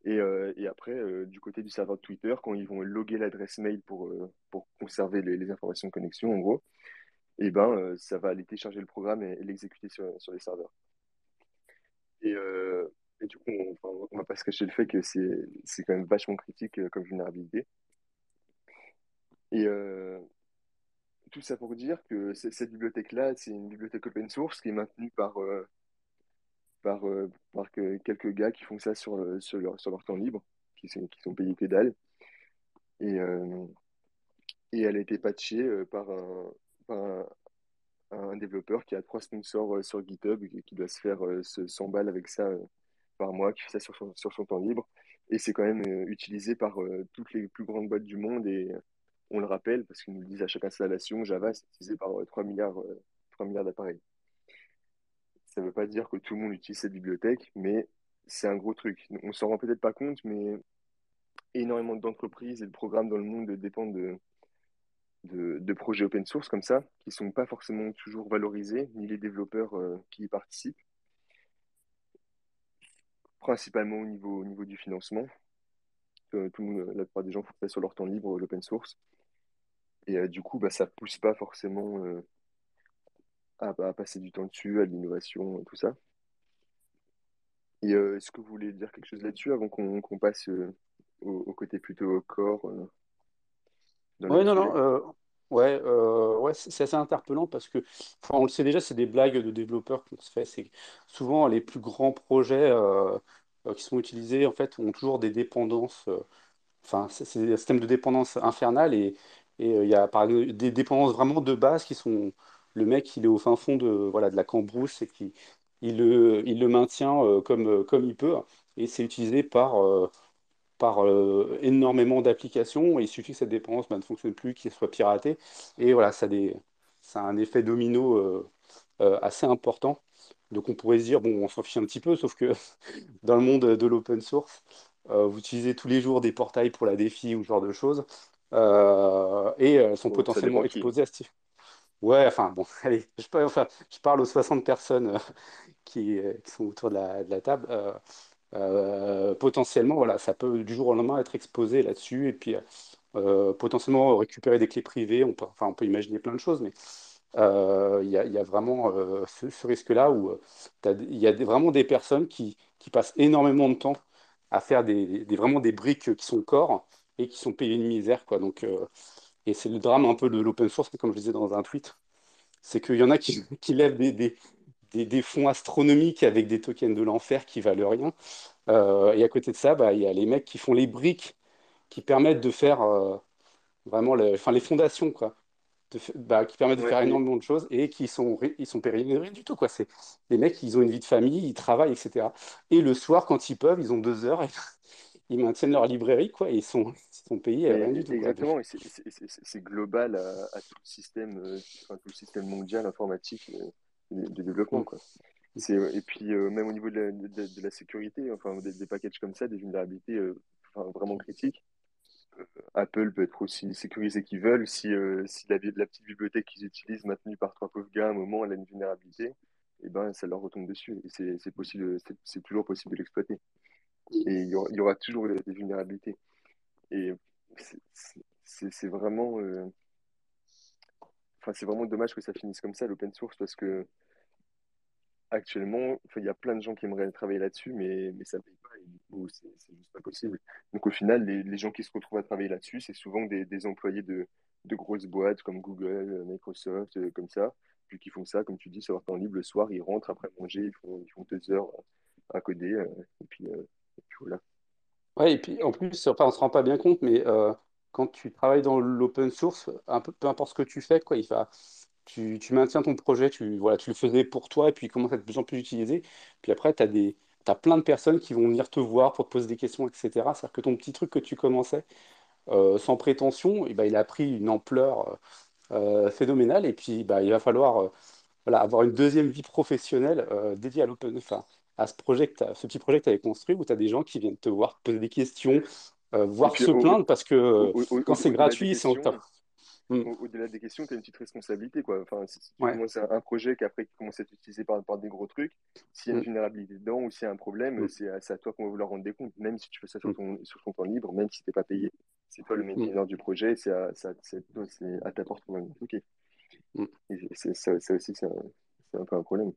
Et, et après, du côté du serveur de Twitter, quand ils vont loguer l'adresse mail pour, pour conserver les, informations de connexion, en gros, et ben, ça va aller télécharger le programme et, l'exécuter sur, sur, les serveurs. Et, et du coup, on, ne va pas se cacher le fait que c'est quand même vachement critique comme vulnérabilité. Et tout ça pour dire que cette bibliothèque-là, c'est une bibliothèque open source qui est maintenue par, par, par quelques gars qui font ça sur, sur leur temps libre, qui sont, qui sont payés que dalle. Et, et elle a été patchée par un, un, développeur qui a trois sponsors sur GitHub et qui doit se faire 100 balles avec ça par mois, qui fait ça sur son, temps libre. Et c'est quand même utilisé par toutes les plus grandes boîtes du monde et on le rappelle parce qu'ils nous le disent à chaque installation, Java c'est utilisé par 3 milliards, 3 milliards d'appareils. Ça ne veut pas dire que tout le monde utilise cette bibliothèque, mais c'est un gros truc. On s'en rend peut-être pas compte, mais énormément d'entreprises et de programmes dans le monde dépendent de, de, projets open source comme ça, qui ne sont pas forcément toujours valorisés, ni les développeurs qui y participent, principalement au niveau, au niveau du financement. tout le monde, la plupart des gens font ça sur leur temps libre, l'open source. Et du coup, bah, ça pousse pas forcément à, passer du temps dessus, à l'innovation, tout ça. Est-ce que vous voulez dire quelque chose là-dessus avant qu'on passe au, côté plutôt corps Oui, non, non. ouais, ouais c'est assez interpellant parce que, on le sait déjà, c'est des blagues de développeurs qu'on se fait. C'est souvent les plus grands projets qui sont utilisés en fait ont toujours des dépendances. Enfin, c'est des systèmes de dépendance infernales et et euh, il y a par des dépendances vraiment de base qui sont. Le mec, il est au fin fond de, voilà, de la cambrousse et qui, il le, il le maintient euh, comme, euh, comme il peut. Et c'est utilisé par, par énormément d'applications. Il suffit que cette dépendance bah, ne fonctionne plus, qu'elle soit piratée. Et voilà, ça, des, ça a un effet domino assez important. Donc on pourrait se dire, bon, on s'en fiche un petit peu, sauf que dans le monde de l'open source, vous utilisez tous les jours des portails pour la défi ou ce genre de choses. Euh, et elles sont potentiellement exposées à ce type. Ouais, enfin, bon, allez, je, parle, enfin, je parle aux 60 personnes euh, qui, euh, qui, sont autour de la, de la table. Potentiellement, voilà, ça peut du jour au lendemain être exposé là-dessus et puis potentiellement récupérer des clés privées. On peut, enfin, on peut imaginer plein de choses, mais il y, a, vraiment ce, risque-là où il y a vraiment des personnes qui, passent énormément de temps à faire vraiment des briques qui sont corps et qui sont payés une misère. Quoi. Donc, euh, et c'est le drame un peu de l'open source, comme je disais dans un tweet, c'est qu'il y en a qui, lèvent des, des, fonds astronomiques avec des tokens de l'enfer qui valent rien. Euh, et à côté de ça, bah, il y a les mecs qui font les briques qui permettent de faire euh, vraiment les, enfin, les fondations, quoi. De, bah, qui permettent de faire énormément de choses et qui sont, ils sont rien du tout. Quoi. C'est, les mecs, ils ont une vie de famille, ils travaillent, etc. Et le soir, quand ils peuvent, ils ont deux heures et ils maintiennent leur librairie, quoi, et ils sont, ils sont payés rien du tout. Exactement, et c'est global à, tout, le système, euh, tout le système mondial informatique euh, de, développement. Quoi. Et puis, euh, même au niveau de la, de, la sécurité, enfin, des, packages comme ça, des vulnérabilités vraiment critiques, Apple peut être aussi sécurisé qu'ils veulent. Si, si la, la, petite bibliothèque qu'ils utilisent, maintenue par trois pauvres gars, à un moment, elle a une vulnérabilité, et eh ben, ça leur retombe dessus. Et c'est possible, c'est toujours possible de l'exploiter. Et il y, aura, toujours des, vulnérabilités. Et c'est c'est vraiment, euh, enfin, c'est vraiment dommage que ça finisse comme ça, l'open source, parce que actuellement, il y a plein de gens qui aimeraient travailler là-dessus, mais, ça ne paye pas, et du coup, c'est juste pas possible. Donc au final, les, gens qui se retrouvent à travailler là-dessus, c'est souvent des, employés de, de grosses boîtes comme Google, Microsoft, euh, comme ça, puis qui font ça, comme tu dis, sur leur temps libre, le soir, ils rentrent après manger, ils font, ils font deux heures à coder, euh, et puis, euh, et puis voilà. Ouais, et puis en plus, enfin, on se rend pas bien compte, mais quand tu travailles dans l'open source, un peu, peu importe ce que tu fais, quoi, il va, tu, tu maintiens ton projet, tu, voilà, tu le faisais pour toi, et puis il commence à être de plus en plus utilisé. Puis après, tu as des, plein de personnes qui vont venir te voir pour te poser des questions, etc. C'est-à-dire que ton petit truc que tu commençais euh, sans prétention, et ben, il a pris une ampleur euh, phénoménale, et puis bah, il va falloir euh, voilà, avoir une deuxième vie professionnelle euh, dédiée à l'open, à ce projet ce petit projet que tu avais construit, où tu as des gens qui viennent te voir, te poser des questions, euh, voire puis se au, plaindre, parce que au, euh, au, au- quand c'est gratuit, c'est en top. Mm. au- au-delà des questions, tu as une petite responsabilité, quoi. Enfin, si tu Ouais. commences un, projet qui après commence à être utilisé par, par des gros trucs, s'il y a une Mm. vulnérabilité dedans ou s'il y a un problème, Mm. c'est à, toi qu'on va vouloir rendre des comptes, même si tu fais ça sur ton, sur ton temps libre, même si t'es pas payé. C'est toi le maintainer du projet, c'est à, ta porte qu'on va c'est, ça, ça aussi, c'est un, un peu un problème.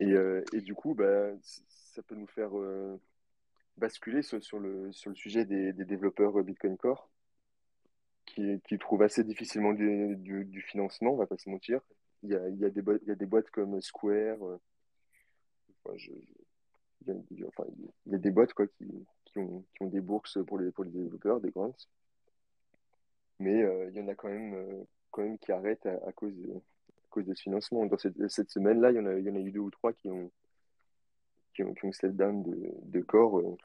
Et, euh, et du coup, bah, ça peut nous faire euh, basculer sur, le, sujet des, développeurs Bitcoin Core qui, trouvent assez difficilement du, financement, on va pas se mentir. Il y a, des, boîtes- comme Square, euh, il y a, des boîtes quoi, qui, ont, des bourses pour les, développeurs, des grants, mais euh, il y en a quand même, euh, qui arrêtent à, cause de, ce financement. Dans cette, semaine-là, il y en a eu deux ou trois qui ont, qui ont, qui ont step down de, de corps. euh.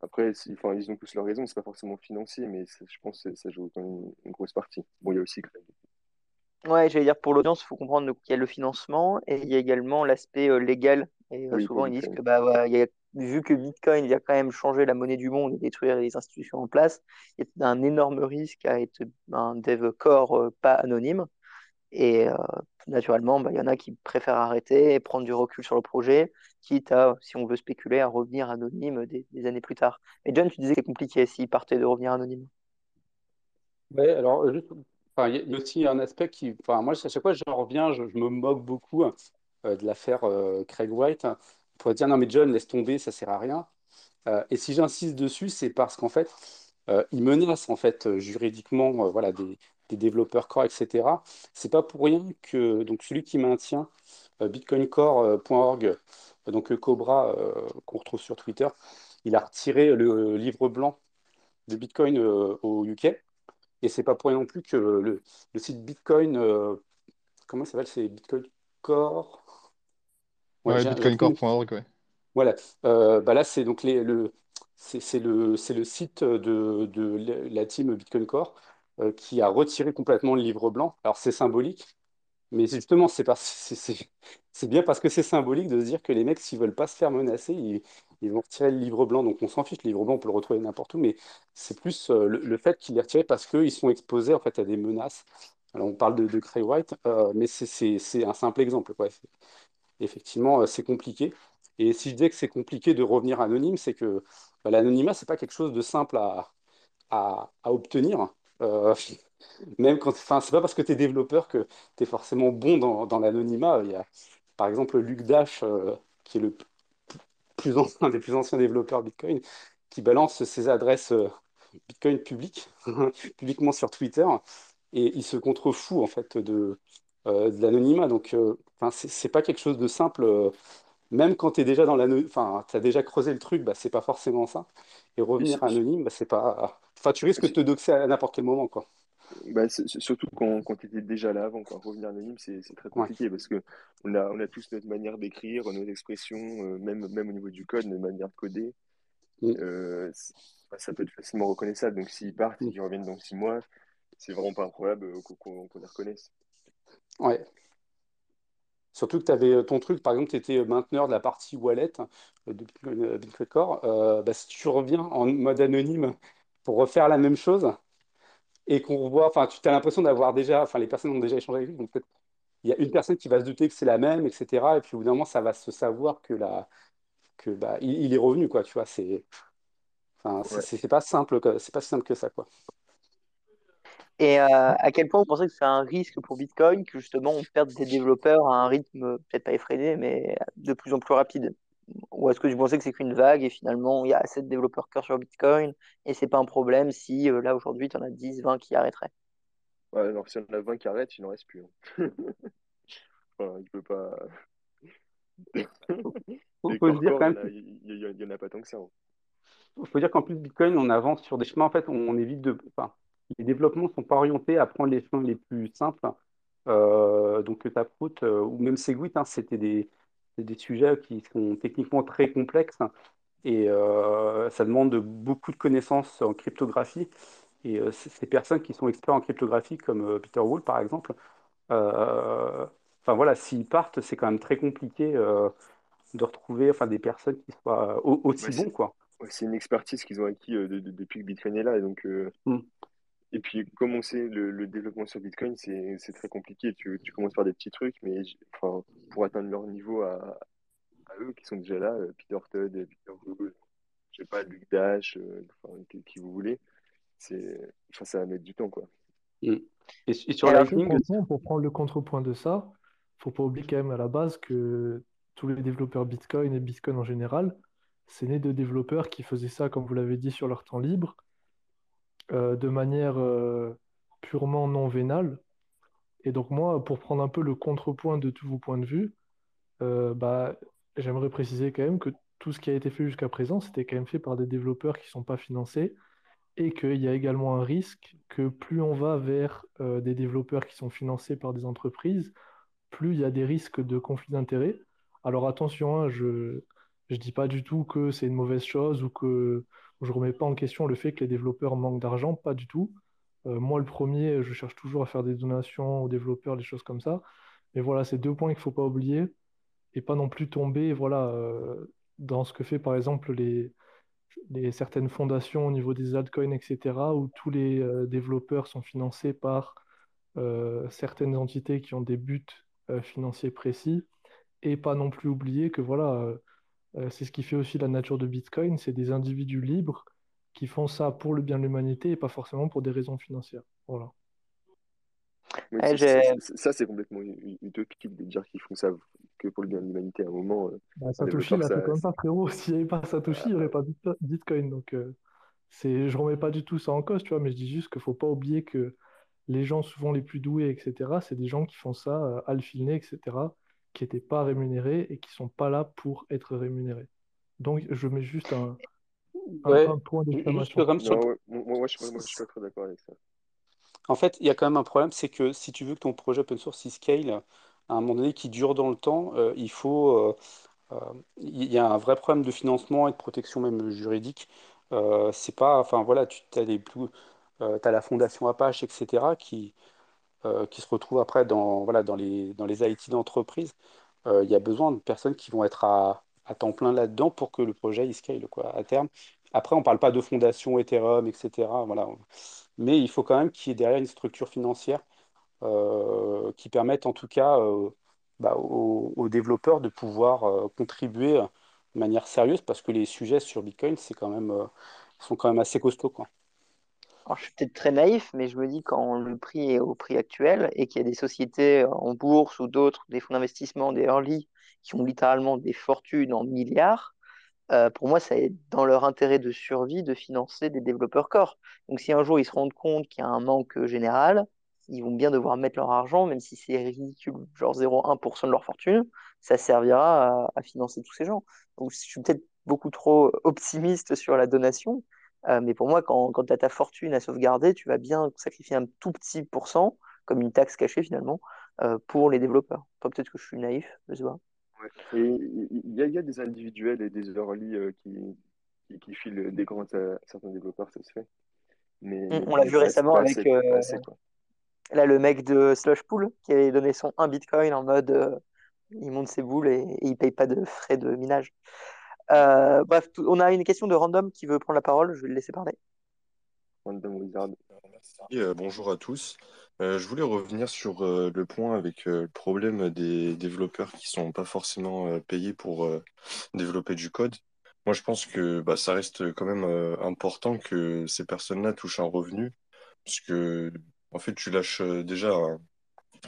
Après, enfin, ils ont tous leurs raisons, c'est pas forcément financier, mais je pense que ça joue quand même une, grosse partie. Bon, il y a aussi. Ouais, j'allais dire pour l'audience, il faut comprendre qu'il y a le financement et il y a également l'aspect euh, légal. Et euh, Oui, souvent, ils disent que bah, voilà, il y a, vu que Bitcoin vient quand même changer la monnaie du monde et détruire les institutions en place, il y a un énorme risque à être un dev core euh, pas anonyme. Et naturellement, bah, il y en a qui préfèrent arrêter et prendre du recul sur le projet, quitte à, si on veut spéculer, à revenir anonyme des, années plus tard. Et John, tu disais que c'est compliqué s'il partait de revenir anonyme. Ouais, alors, euh, juste, il y a aussi un aspect qui, moi, à chaque fois j'en reviens, je, me moque beaucoup euh, de l'affaire euh, Craig White. On pourrait dire, non, mais John, laisse tomber, ça sert à rien. Et si j'insiste dessus, c'est parce qu'en fait, euh, il menace en fait juridiquement, voilà, des, des développeurs core, etc. C'est pas pour rien que donc celui qui maintient euh, bitcoincore.org, euh, donc euh, Cobra qu'on retrouve sur Twitter, il a retiré le livre blanc de Bitcoin au UK. Et c'est pas pour rien non plus que le, le site Bitcoin, comment ça s'appelle? C'est Bitcoin Core. Ouais, Ouais, bitcoincore.org, ouais. Voilà. Euh, bah là, c'est donc les, le, c'est le, c'est le site de, de la team Bitcoin Core euh, qui a retiré complètement le livre blanc. Alors, c'est symbolique, mais justement, c'est bien parce que c'est symbolique de se dire que les mecs, s'ils veulent pas se faire menacer, ils, ils vont retirer le livre blanc. Donc, on s'en fiche, le livre blanc, on peut le retrouver n'importe où, mais c'est plus euh, le, le fait qu'il est retiré parce qu'ils sont exposés en fait à des menaces. Alors, on parle de, de Cray White, euh, mais c'est un simple exemple. Effectivement, c'est compliqué. Et si je disais que c'est compliqué de revenir anonyme, c'est que bah, l'anonymat, c'est pas quelque chose de simple à, à, à obtenir. Euh, même quand, enfin, c'est pas parce que tu es développeur que tu es forcément bon dans, dans l'anonymat. Il y a, par exemple, Luc Dash, euh, qui est le plus ancien, un des plus anciens développeurs Bitcoin, qui balance ses adresses euh, Bitcoin publiques, publiquement sur Twitter, et il se contrefout en fait de, de l'anonymat. Donc, enfin, c'est pas quelque chose de simple. même quand tu es déjà dans l'anonymat, enfin, tu as déjà creusé le truc, bah, c'est pas forcément ça. Et revenir anonyme, bah, c'est pas. Enfin, tu risques de te doxer à n'importe quel moment, quoi. Bah, surtout quand, quand tu étais déjà là avant, quoi. Revenir anonyme, c'est très Ouais. compliqué parce que on a, on a tous notre manière d'écrire, nos expressions, euh, même, même au niveau du code, notre manière de coder. Mm. Euh, bah, ça peut être facilement reconnaissable. Donc s'ils partent et Mm. qu'ils reviennent dans six mois, c'est vraiment pas improbable euh, qu'on qu'on les reconnaisse. Ouais. Surtout que tu avais ton truc, par exemple, tu étais mainteneur de la partie wallet de Bitcoin, Bitcoin Core. Euh, bah, si tu reviens en mode anonyme pour refaire la même chose et qu'on revoit, enfin, tu as l'impression d'avoir déjà, enfin, les personnes ont déjà échangé avec lui, donc peut-être il y a une personne qui va se douter que c'est la même, etc. Et puis au bout d'un moment, ça va se savoir que, la, que bah, il, il est revenu, quoi, tu vois. C'est, Enfin, Ouais. c'est pas simple, que- c'est pas si simple que ça, quoi. Et euh, à quel point vous pensez que c'est un risque pour Bitcoin que justement on perde des développeurs à un rythme peut-être pas effréné, mais de plus en plus rapide? Ou est-ce que vous pensez que c'est qu'une vague et finalement il y a assez de développeurs cœur sur Bitcoin et c'est pas un problème si euh, là aujourd'hui tu en as 10, 20 qui arrêteraient? Ouais, alors si on en a 20 qui arrêtent, il n'en reste plus. hein. Enfin, il peut pas. Faut, Les faut se dire corps, quand il même, y, en a- il il pas tant que ça. hein. faut dire qu'en plus Bitcoin, on avance sur des chemins. En fait, on, on évite de. Enfin, les développements sont pas orientés à prendre les chemins les plus simples. Euh, donc Taproot euh, ou même Segwit, hein, c'était des, c'est des sujets qui sont techniquement très complexes et euh, ça demande beaucoup de connaissances en cryptographie. Et euh, ces personnes qui sont experts en cryptographie, comme euh, Peter Wool par exemple, enfin voilà, s'ils partent, c'est quand même très compliqué de retrouver enfin, des personnes qui soient au- Ouais, aussi bons, c'est quoi. c'est une expertise qu'ils ont acquis euh, de- de- depuis que Bitcoin est là. Et donc, euh, Mm. Et puis, comme on sait, le, le développement sur Bitcoin, c'est très compliqué. Tu, tu commences par des petits trucs, mais enfin, pour atteindre leur niveau à, à eux qui sont déjà là, euh, Peter Todd, Peter Wood, je sais pas, Luc Dash, euh, enfin, qui, qui vous voulez, c'est, enfin, ça va mettre du temps, quoi. Mm. Et, sur Lightning, franchement, pour prendre le contrepoint de ça, faut pas oublier quand même à la base que tous les développeurs Bitcoin et Bitcoin en général, c'est né de développeurs qui faisaient ça, comme vous l'avez dit, sur leur temps libre, euh, de manière euh, purement non vénale. Et donc moi, pour prendre un peu le contrepoint de tous vos points de vue, euh, bah, j'aimerais préciser quand même que tout ce qui a été fait jusqu'à présent, c'était quand même fait par des développeurs qui ne sont pas financés et qu'il y a également un risque que plus on va vers des développeurs qui sont financés par des entreprises, plus il y a des risques de conflit d'intérêts. Alors attention, hein, je ne dis pas du tout que c'est une mauvaise chose ou que je ne remets pas en question le fait que les développeurs manquent d'argent, pas du tout. Euh, moi, le premier, je cherche toujours à faire des donations aux développeurs, des choses comme ça. Mais voilà, c'est deux points qu'il ne faut pas oublier et pas non plus tomber voilà, euh, dans ce que fait par exemple les, certaines fondations au niveau des altcoins, etc., où tous les euh, développeurs sont financés par certaines entités qui ont des buts financiers précis, et pas non plus oublier que voilà, euh, c'est ce qui fait aussi la nature de Bitcoin, c'est des individus libres qui font ça pour le bien de l'humanité et pas forcément pour des raisons financières. Voilà. Oui, c'est- ça, c'est complètement utopique de dire qu'ils font ça que pour le bien de l'humanité. À un moment, euh, Bah, un Satoshi, il développeur, a fait ça, comme ça, frérot. S'il n'y avait pas Satoshi, il n'y aurait pas Bit- Bitcoin. Donc, euh, c'est, je remets pas du tout ça en cause, tu vois, mais je dis juste qu'il faut pas oublier que les gens souvent les plus doués, etc., c'est des gens qui font ça euh, à le etc., qui n'étaient pas rémunérés et qui sont pas là pour être rémunérés. Donc, je mets juste un, un, ouais, un point d'exclamation. comme sur non, le- ouais, moi, moi, je, moi, je suis pas très d'accord avec ça. En fait, il y a quand même un problème, c'est que si tu veux que ton projet open source il scale à un moment donné qui dure dans le temps, euh, il faut, euh, euh, il y a un vrai problème de financement et de protection même juridique. Euh, c'est pas, enfin voilà, tu as les plus, euh, t'as la fondation Apache, etc., qui, euh, qui se retrouvent après dans, voilà, dans les, dans les IT d'entreprise. Euh, il y a besoin de personnes qui vont être à, temps plein là-dedans pour que le projet il scale à terme. Après, on parle pas de fondation Ethereum, etc. Voilà. Mais il faut quand même qu'il y ait derrière une structure financière euh, qui permette en tout cas euh, bah, aux, développeurs de pouvoir euh, contribuer de manière sérieuse parce que les sujets sur Bitcoin, euh, sont quand même assez costauds. Je suis peut-être très naïf, mais je me dis quand le prix est au prix actuel et qu'il y a des sociétés en bourse ou d'autres, des fonds d'investissement, des early, qui ont littéralement des fortunes en milliards, euh, pour moi, ça est dans leur intérêt de survie de financer des développeurs core. Donc, si un jour ils se rendent compte qu'il y a un manque général, ils vont bien devoir mettre leur argent, même si c'est ridicule, genre 0,1% de leur fortune, ça servira à financer tous ces gens. Donc, je suis peut-être beaucoup trop optimiste sur la donation, euh, mais pour moi, quand, quand tu as ta fortune à sauvegarder, tu vas bien sacrifier un tout petit pourcent, comme une taxe cachée finalement, euh, pour les développeurs. Peut-être que je suis naïf, je sais pas. Ouais. Il y, a, il y a des individuels et des early euh, qui, qui, qui filent des grants à certains développeurs, ça se fait. Mais, On, l'a vu récemment avec assez, là, le mec de Slushpool qui avait donné son 1 bitcoin en mode il monte ses boules et, et il paye pas de frais de minage. Euh, bref, tout- on a une question de random qui veut prendre la parole, je vais le laisser parler. Random Wizard. Euh, bonjour à tous. Euh, je voulais revenir sur euh, le point avec euh, le problème des développeurs qui sont pas forcément euh, payés pour euh, développer du code. moi, je pense que bah, ça reste quand même euh, important que ces personnes-là touchent un revenu, puisque en fait, tu lâches euh, déjà un,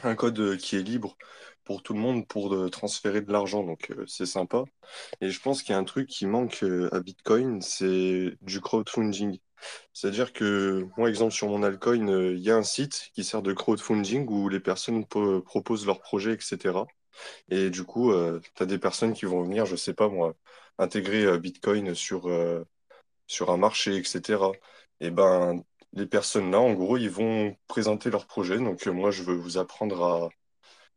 un code euh, qui est libre pour tout le monde pour euh, transférer de l'argent, donc euh, c'est sympa. Et je pense qu'il y a un truc qui manque euh, à Bitcoin, c'est du crowdfunding. C'est-à-dire que, moi, exemple, sur mon altcoin, il y a un site qui sert de crowdfunding où les personnes po- proposent leurs projets, etc. Et du coup, tu as des personnes qui vont venir, je sais pas moi, intégrer Bitcoin sur, sur un marché, etc. Et ben, les personnes là, en gros, ils vont présenter leur projet. Donc, moi, je veux vous apprendre à,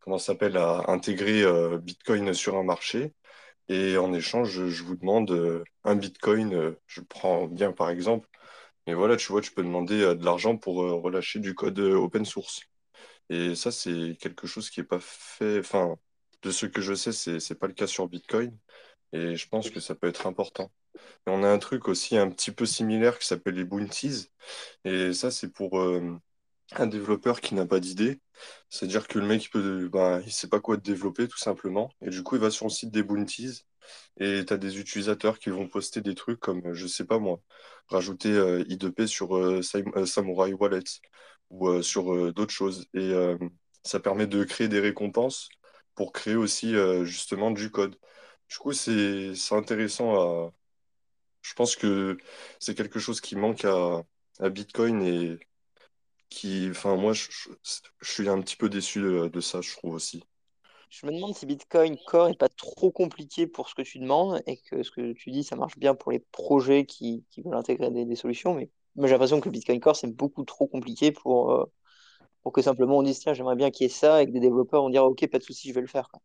comment ça s'appelle, à intégrer euh, Bitcoin sur un marché. Et en échange, je, vous demande euh, un Bitcoin. euh, je prends bien par exemple. Et voilà, tu vois, tu peux demander de l'argent pour relâcher du code open source. Et ça, c'est quelque chose qui est pas fait. Enfin, de ce que je sais, c'est c'est pas le cas sur Bitcoin. Et je pense que ça peut être important. Et on a un truc aussi un petit peu similaire qui s'appelle les bounties. Et ça, c'est pour un développeur qui n'a pas d'idée. C'est-à-dire que le mec, il peut, il sait pas quoi développer, tout simplement. Et du coup, il va sur le site des bounties. Et tu as des utilisateurs qui vont poster des trucs comme, je sais pas moi, rajouter euh, I2P sur euh, Sam- euh, Samurai Wallet ou euh, sur euh, d'autres choses. Et euh, ça permet de créer des récompenses pour créer aussi euh, justement du code. Du coup, c'est c'est intéressant à... Je pense que c'est quelque chose qui manque à, à Bitcoin et qui, enfin, moi, je, je- je suis un petit peu déçu de, de ça, je trouve aussi. Je me demande si Bitcoin Core est pas trop compliqué pour ce que tu demandes et que ce que tu dis, ça marche bien pour les projets qui, qui veulent intégrer des, des solutions. Mais j'ai l'impression que Bitcoin Core, c'est beaucoup trop compliqué pour, euh, pour que simplement on dise, tiens, j'aimerais bien qu'il y ait ça et que des développeurs vont dire, OK, pas de souci, je vais le faire. quoi.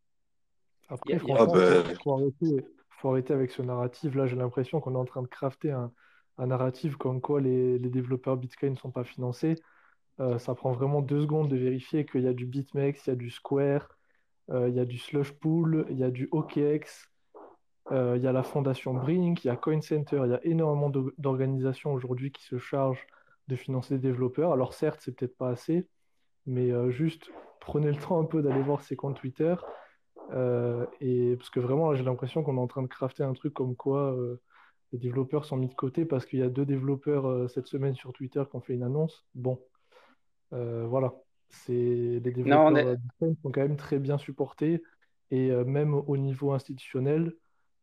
Après, Il Ah ben, faut, faut arrêter, faut arrêter avec ce narratif. Là, j'ai l'impression qu'on est en train de crafter un, un narratif comme quoi les, les développeurs Bitcoin ne sont pas financés. Euh, ça prend vraiment deux secondes de vérifier qu'il y a du BitMEX, il y a du Square, euh, il y a du Slush Pool, il y a du OKX, euh, il y a la fondation Brink, il y a Coin Center, il y a énormément d'o- d'organisations aujourd'hui qui se chargent de financer des développeurs. Alors certes, c'est peut-être pas assez, mais euh, juste prenez le temps un peu d'aller voir ces comptes Twitter. et parce que vraiment, j'ai l'impression qu'on est en train de crafter un truc comme quoi les développeurs sont mis de côté parce qu'il y a deux développeurs cette semaine sur Twitter qui ont fait une annonce. Bon, euh, voilà. C'est, les Non, développeurs euh, est... Bitcoin sont quand même très bien supportés et euh, même au niveau institutionnel,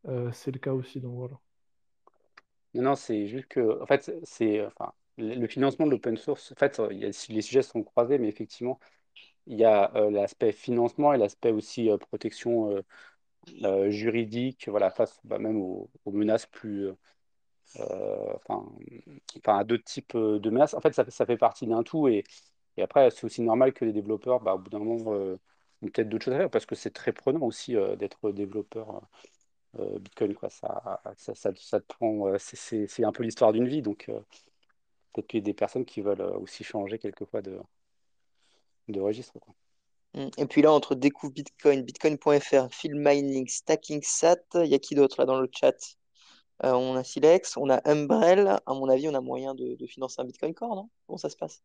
euh, c'est le cas aussi. Donc voilà. Non, non, c'est juste que, en fait, c'est, enfin, le financement de l'open source, en fait, il y a- les sujets sont croisés, mais effectivement, il y a euh, l'aspect financement et l'aspect aussi euh, protection euh, euh, juridique, voilà, face bah, même aux, aux menaces plus, euh, enfin, enfin, à d'autres types euh, de menaces. En fait, ça, fait- ça fait partie d'un tout et, et après, c'est aussi normal que les développeurs, bah, au bout d'un moment, euh, ont peut-être d'autres choses à faire parce que c'est très prenant aussi euh, d'être développeur euh, Bitcoin. Ça, ça, ça, c'est un peu l'histoire d'une vie, donc peut-être qu'il y a des personnes qui veulent aussi changer quelquefois de, registre. Mm. Et puis là, entre Découvre Bitcoin, Bitcoin.fr, Field Mining, Stacking Sat, il y a qui d'autre là dans le chat? On a Silex, on a Umbrel. À mon avis, on a moyen de, de financer un Bitcoin Core, non? Comment ça se passe?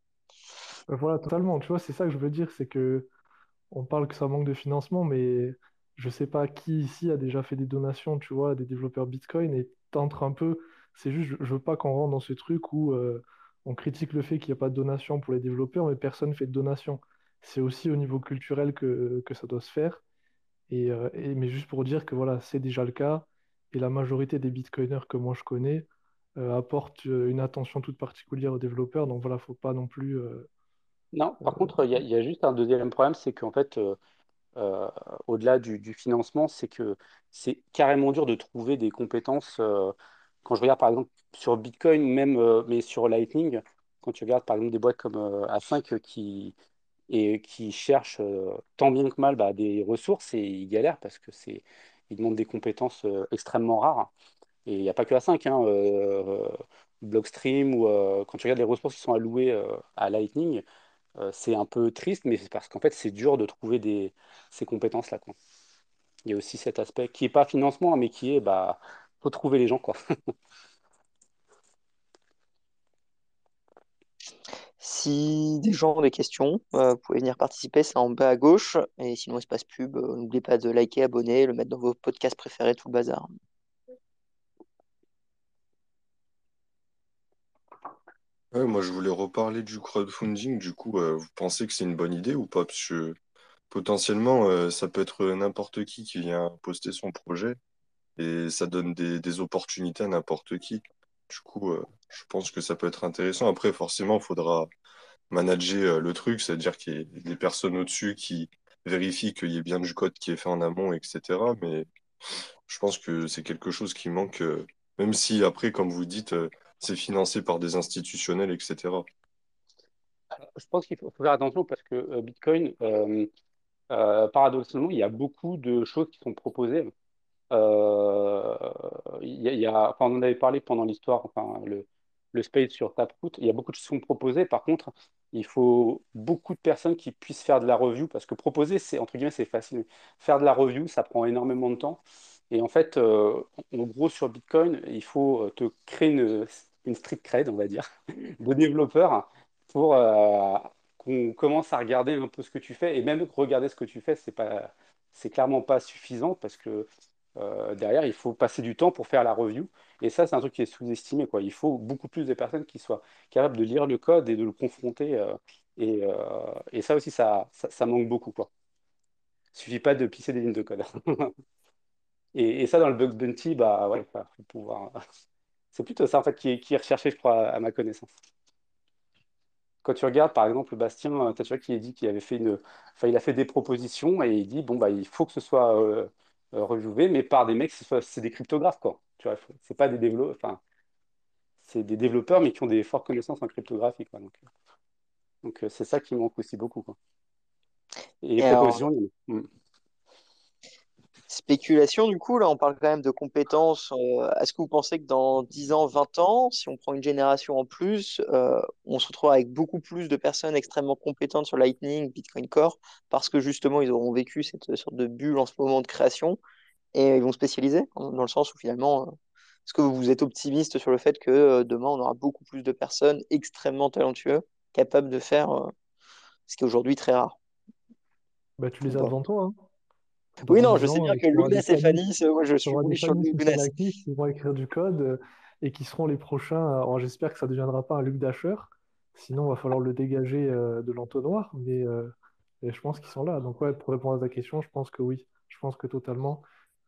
Voilà, totalement. Tu vois, c'est ça que je veux dire, c'est que on parle que ça manque de financement, mais je sais pas qui ici a déjà fait des donations, tu vois, à des développeurs Bitcoin et t'entres un peu. C'est juste, je, veux pas qu'on rentre dans ce truc où euh, on critique le fait qu'il n'y a pas de donation pour les développeurs, mais personne fait de donation. C'est aussi au niveau culturel que, ça doit se faire. Et, euh, et- mais juste pour dire que voilà, c'est déjà le cas. Et la majorité des Bitcoiners que moi je connais euh, apportent une attention toute particulière aux développeurs. Donc voilà, faut pas non plus. Non, par euh, contre, il y a, il y a juste un deuxième problème, c'est qu'en fait, euh, euh, au-delà du, du financement, c'est que c'est carrément dur de trouver des compétences. euh, quand je regarde par exemple sur Bitcoin, même, euh, mais sur Lightning, quand tu regardes par exemple des boîtes comme euh, A5 qui, et qui cherchent euh, tant bien que mal bah, des ressources et ils galèrent parce que c'est, ils demandent des compétences euh, extrêmement rares. Et il n'y a pas que A5, hein, euh, Blockstream ou euh, quand tu regardes les ressources qui sont allouées euh, à Lightning, euh, c'est un peu triste, mais c'est parce qu'en fait, c'est dur de trouver ces compétences-là. Il y a aussi cet aspect qui n'est pas financement, mais qui est, bah, faut trouver les gens, quoi. Si des gens ont des questions, euh, vous pouvez venir participer, c'est en bas à gauche. Et sinon, espace pub, euh, n'oubliez pas de liker, abonner, le mettre dans vos podcasts préférés, tout le bazar. Moi, je voulais reparler du crowdfunding. Du coup, euh, vous pensez que c'est une bonne idée ou pas? Parce que potentiellement, euh, ça peut être n'importe qui qui vient poster son projet et ça donne des, opportunités à n'importe qui. Du coup, euh, je pense que ça peut être intéressant. Après, forcément, il faudra manager le truc, c'est-à-dire qu'il y ait des personnes au-dessus qui vérifient qu'il y ait bien du code qui est fait en amont, etc. Mais je pense que c'est quelque chose qui manque, même si après, comme vous dites, c'est financé par des institutionnels, etc. Je pense qu'il faut faire attention parce que euh, Bitcoin, euh, euh, paradoxalement, il y a beaucoup de choses qui sont proposées. Il y a, enfin, on en avait parlé pendant l'histoire, enfin, le, le space sur Taproot. Il y a beaucoup de choses qui sont proposées. Par contre, il faut beaucoup de personnes qui puissent faire de la review parce que proposer, c'est entre guillemets, c'est facile. Faire de la review, ça prend énormément de temps. Et en fait, en gros, sur Bitcoin, il faut te créer une, une street cred, on va dire, de développeur pour euh, qu'on commence à regarder un peu ce que tu fais. Et même regarder ce que tu fais, c'est pas, c'est clairement pas suffisant parce que euh, derrière, il faut passer du temps pour faire la review. Et ça, c'est un truc qui est sous-estimé, quoi. Il faut beaucoup plus de personnes qui soient capables de lire le code et de le confronter. euh, et, et ça aussi, ça, ça, manque beaucoup, quoi. Il suffit pas de pisser des lignes de code. Et, et ça, dans le bug bounty, bah ouais, faut faut pouvoir. C'est plutôt ça, en fait, qui est, qui est recherché, je crois, à ma connaissance. Quand tu regardes, par exemple, Bastien, euh, vois, qui a dit qu'il avait fait une, enfin, il a fait des propositions et il dit, bon, bah, il faut que ce soit euh, euh, reviewé, mais par des mecs, c'est des cryptographes, quoi. Tu vois, c'est pas des développeurs, enfin, c'est des développeurs, mais qui ont des fortes connaissances en cryptographie, quoi. Donc, euh, donc c'est ça qui manque aussi beaucoup, quoi. Et les Et alors, propositions, il y en a. Spéculation, du coup, là, on parle quand même de compétences. euh, est-ce que vous pensez que dans 10 ans, 20 ans, si on prend une génération en plus, euh, on se retrouvera avec beaucoup plus de personnes extrêmement compétentes sur Lightning, Bitcoin Core, parce que justement, ils auront vécu cette sorte de bulle en ce moment de création et ils vont spécialiser, dans le sens où finalement, euh, est-ce que vous êtes optimiste sur le fait que demain, on aura beaucoup plus de personnes extrêmement talentueuses, capables de faire ce qui est aujourd'hui très rare, Bah, tu les as devant toi, hein. Oui, non, 10 je sais bien euh, que Fanny, euh, moi je suis sur. Socialakis qui vont écrire du code euh, et qui seront les prochains. euh, Alors, j'espère que ça ne deviendra pas un Luc Dasher. Sinon, il va falloir le dégager de l'entonnoir. Mais, je pense qu'ils sont là. Donc, ouais, pour répondre à ta question, je pense que oui. Je pense que totalement.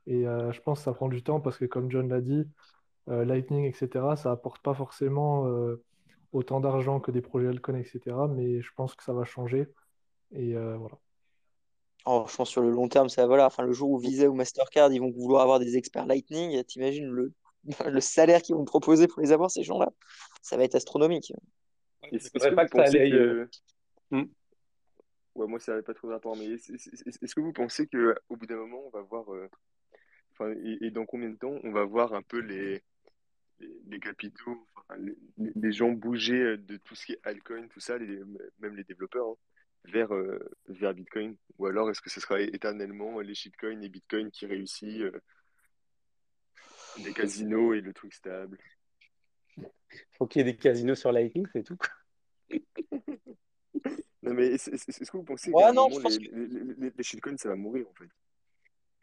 Et je pense que ça prend du temps parce que, comme John l'a dit, Lightning, etc., ça apporte pas forcément autant d'argent que des projets Altcoin, etc. Mais je pense que ça va changer. Et voilà. Oh, je pense sur le long terme, ça voilà. Enfin, le jour où Visa ou Mastercard, ils vont vouloir avoir des experts Lightning, t'imagines le, le salaire qu'ils vont proposer pour les avoir, ces gens-là? Ça va être astronomique. Est-ce Il faudrait que pas vous que ça pensez aille. euh, que... mm. Ouais, moi, ça n'avait pas trop de rapport, mais est-ce que vous pensez qu'au bout d'un moment, on va voir... euh, Enfin, et, et dans combien de temps on va voir un peu les, les, les capitaux, enfin, les, gens bouger euh, de tout ce qui est altcoin, tout ça, les- même les développeurs, hein, vers, euh, vers Bitcoin? Ou alors est-ce que ce sera éternellement les shitcoins et Bitcoin qui réussit, euh, des casinos et le truc stable? Faut qu'il y ait des casinos sur Lightning, c'est tout. Non, mais est-ce que vous pensez Ouais, un non, moment, je pense les, que les, les, les shitcoins, ça va mourir, en fait,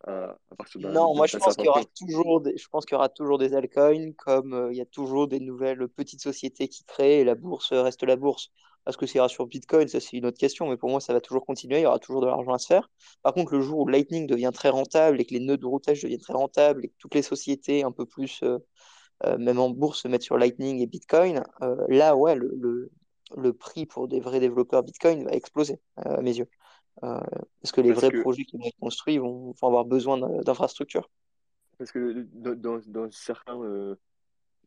à, à partir d'un non, moi je pense qu'il y aura toujours des, je pense qu'il y aura toujours des altcoins, comme euh, il y a toujours des nouvelles petites sociétés qui créent et la bourse reste la bourse. Parce que ça ira sur Bitcoin, ça c'est une autre question, mais pour moi ça va toujours continuer, il y aura toujours de l'argent à se faire. Par contre, le jour où Lightning devient très rentable et que les nœuds de routage deviennent très rentables et que toutes les sociétés un peu plus euh, euh, même en bourse, se mettre sur Lightning et Bitcoin, euh, là, ouais, le, le, le prix pour des vrais développeurs Bitcoin va exploser, à mes yeux. Parce que les Parce vrais que, projets qui vont être construits vont, vont avoir besoin d'infrastructures. parce que dans, dans, dans certains,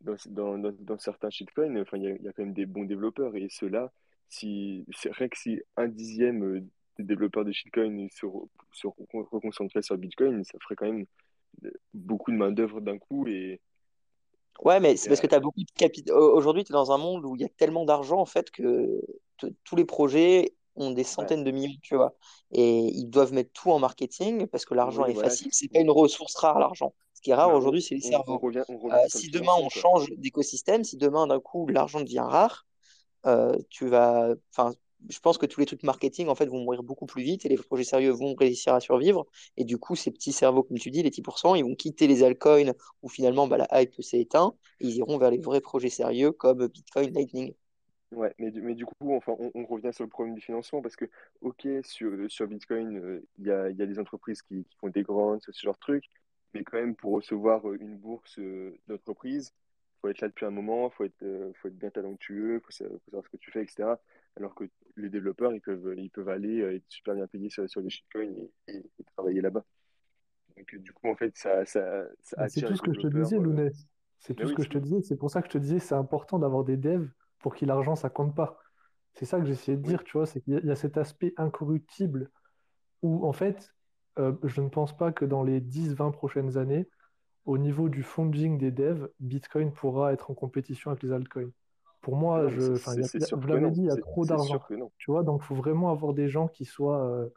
dans, dans, dans, certains shitcoins, enfin, il y y a quand même des bons développeurs. Et ceux-là, si, c'est vrai que si un dixième euh, des développeurs de shitcoin se, re- se re- reconcentraient sur Bitcoin, ça ferait quand même euh, beaucoup de main-d'œuvre d'un coup. Et, Ouais, mais c'est parce que tu as beaucoup de capital. Aujourd'hui, tu es dans un monde où il y a tellement d'argent, en fait, que tous les projets ont des ouais, centaines de millions, tu vois. Et ils doivent mettre tout en marketing parce que l'argent oui, est voilà. facile. C'est pas une ressource rare, l'argent. Ce qui est rare Bah, aujourd'hui, c'est les on cerveaux. revient, on Euh, revient si demain on change d'écosystème, si demain d'un coup l'argent devient rare, tu vas, enfin, je pense que tous les trucs marketing en fait vont mourir beaucoup plus vite et les projets sérieux vont réussir à survivre. Et du coup, ces petits cerveaux, comme tu dis, les 10%, ils vont quitter les altcoins où finalement bah, la hype s'est éteinte et ils iront vers les vrais projets sérieux comme Bitcoin, Lightning. Ouais, mais, mais du coup, enfin, on, revient sur le problème du financement parce que, ok, sur, sur Bitcoin, euh, il y a, y a des entreprises qui, font des grants, ce genre de trucs, mais quand même, pour recevoir euh, une bourse euh, d'entreprise, faut être là depuis un moment, faut être, euh, faut être bien talentueux, faut, sa- faut savoir ce que tu fais, etc. Alors que les développeurs, ils peuvent, ils peuvent aller euh, être super bien payés sur, sur les shitcoins et, et- et travailler là-bas. Donc, du coup, en fait, ça, ça, ça Mais c'est tout ce que je te disais, euh, Lounès. C'est tout ce que je te disais. C'est pour ça que je te disais, c'est important d'avoir des devs pour qui l'argent, ça compte pas. C'est ça que j'essayais de dire, tu vois, c'est qu'il y a il y a cet aspect incorruptible où, en fait, euh, je ne pense pas que dans les dix vingt prochaines années, au niveau du funding des devs, Bitcoin pourra être en compétition avec les altcoins. Pour moi, non, c'est je, enfin, vous l'avez dit, il y a trop d'argent. Tu vois, donc il faut vraiment avoir des gens qui soient, euh,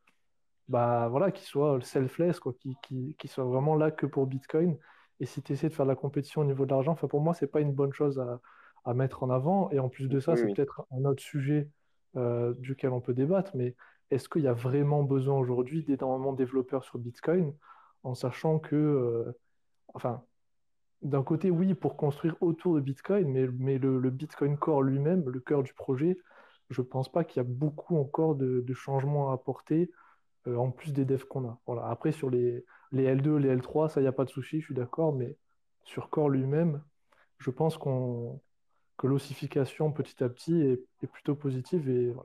bah, voilà, qui soient selfless, quoi, qui, qui, qui soient vraiment là que pour Bitcoin. Et si tu essaies de faire de la compétition au niveau de l'argent, enfin, pour moi, c'est pas une bonne chose à, à mettre en avant. Et en plus de ça, Oui, c'est oui. peut-être un autre sujet euh, duquel on peut débattre, mais est-ce qu'il y a vraiment besoin aujourd'hui d'énormément de développeurs sur Bitcoin, en sachant que, euh, enfin, d'un côté, oui, pour construire autour de Bitcoin, mais, le, Bitcoin Core lui-même, le cœur du projet, je pense pas qu'il y a beaucoup encore de, changements à apporter euh, en plus des devs qu'on a. Voilà. Après, sur les, les L2, les L3, ça, il n'y a pas de souci, je suis d'accord, mais sur Core lui-même, je pense que l'ossification petit à petit est, plutôt positive.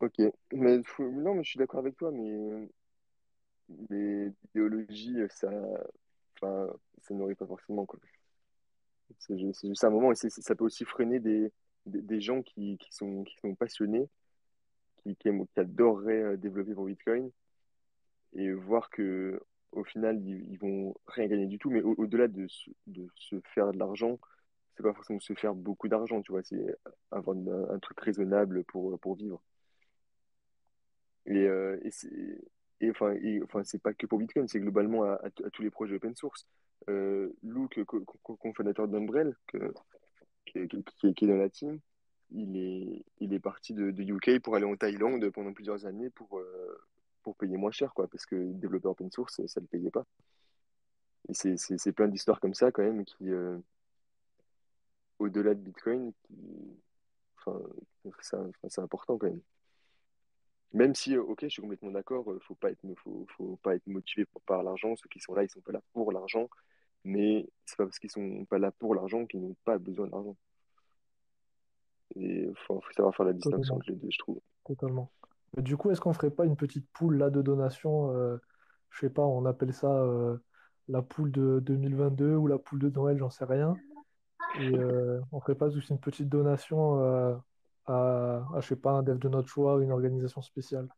Ok, mais non, mais je suis d'accord avec toi, mais, mais l'idéologie, ça, ça nourrit pas forcément. C'est ju- c'est juste un moment, et ça peut aussi freiner des, des, gens qui, qui sont, qui sont passionnés, qui, aiment- qui adoreraient euh, développer pour Bitcoin, et voir que au final, ils, ils vont rien gagner du tout, mais au- au-delà de, se- de se faire de l'argent, c'est pas forcément se faire beaucoup d'argent, tu vois, c'est avoir un, un truc raisonnable pour, pour vivre. Et, euh, et c'est et enfin, et, c'est pas que pour Bitcoin, c'est globalement à, tous les projets open source. Euh, Luke, co- co- cofondateur d'Umbrel, qui, qui, est dans la team, il est, il est parti de, de UK pour aller en Thaïlande pendant plusieurs années pour, euh, pour payer moins cher, quoi, parce que développeur open source, ça ne le payait pas. Et c'est plein d'histoires comme ça, quand même, qui, euh, au-delà de Bitcoin, enfin, c'est important, quand même. Même si, euh, ok, je suis complètement d'accord, euh, faut pas être, faut, faut pas être motivé pour- par l'argent. Ceux qui sont là, ils sont pas là pour l'argent. Mais c'est pas parce qu'ils sont pas là pour l'argent qu'ils n'ont pas besoin d'argent. Et faut, faut savoir faire la distinction Totalement, entre les deux, je trouve. totalement. Mais du coup, est-ce qu'on ferait pas une petite poule là de donation euh, je sais pas, on appelle ça euh, la poule de 2022 ou la poule de Noël, j'en sais rien. Et euh, on ferait pas juste une petite donation à, à, je sais pas, un dev de notre choix ou une organisation spéciale.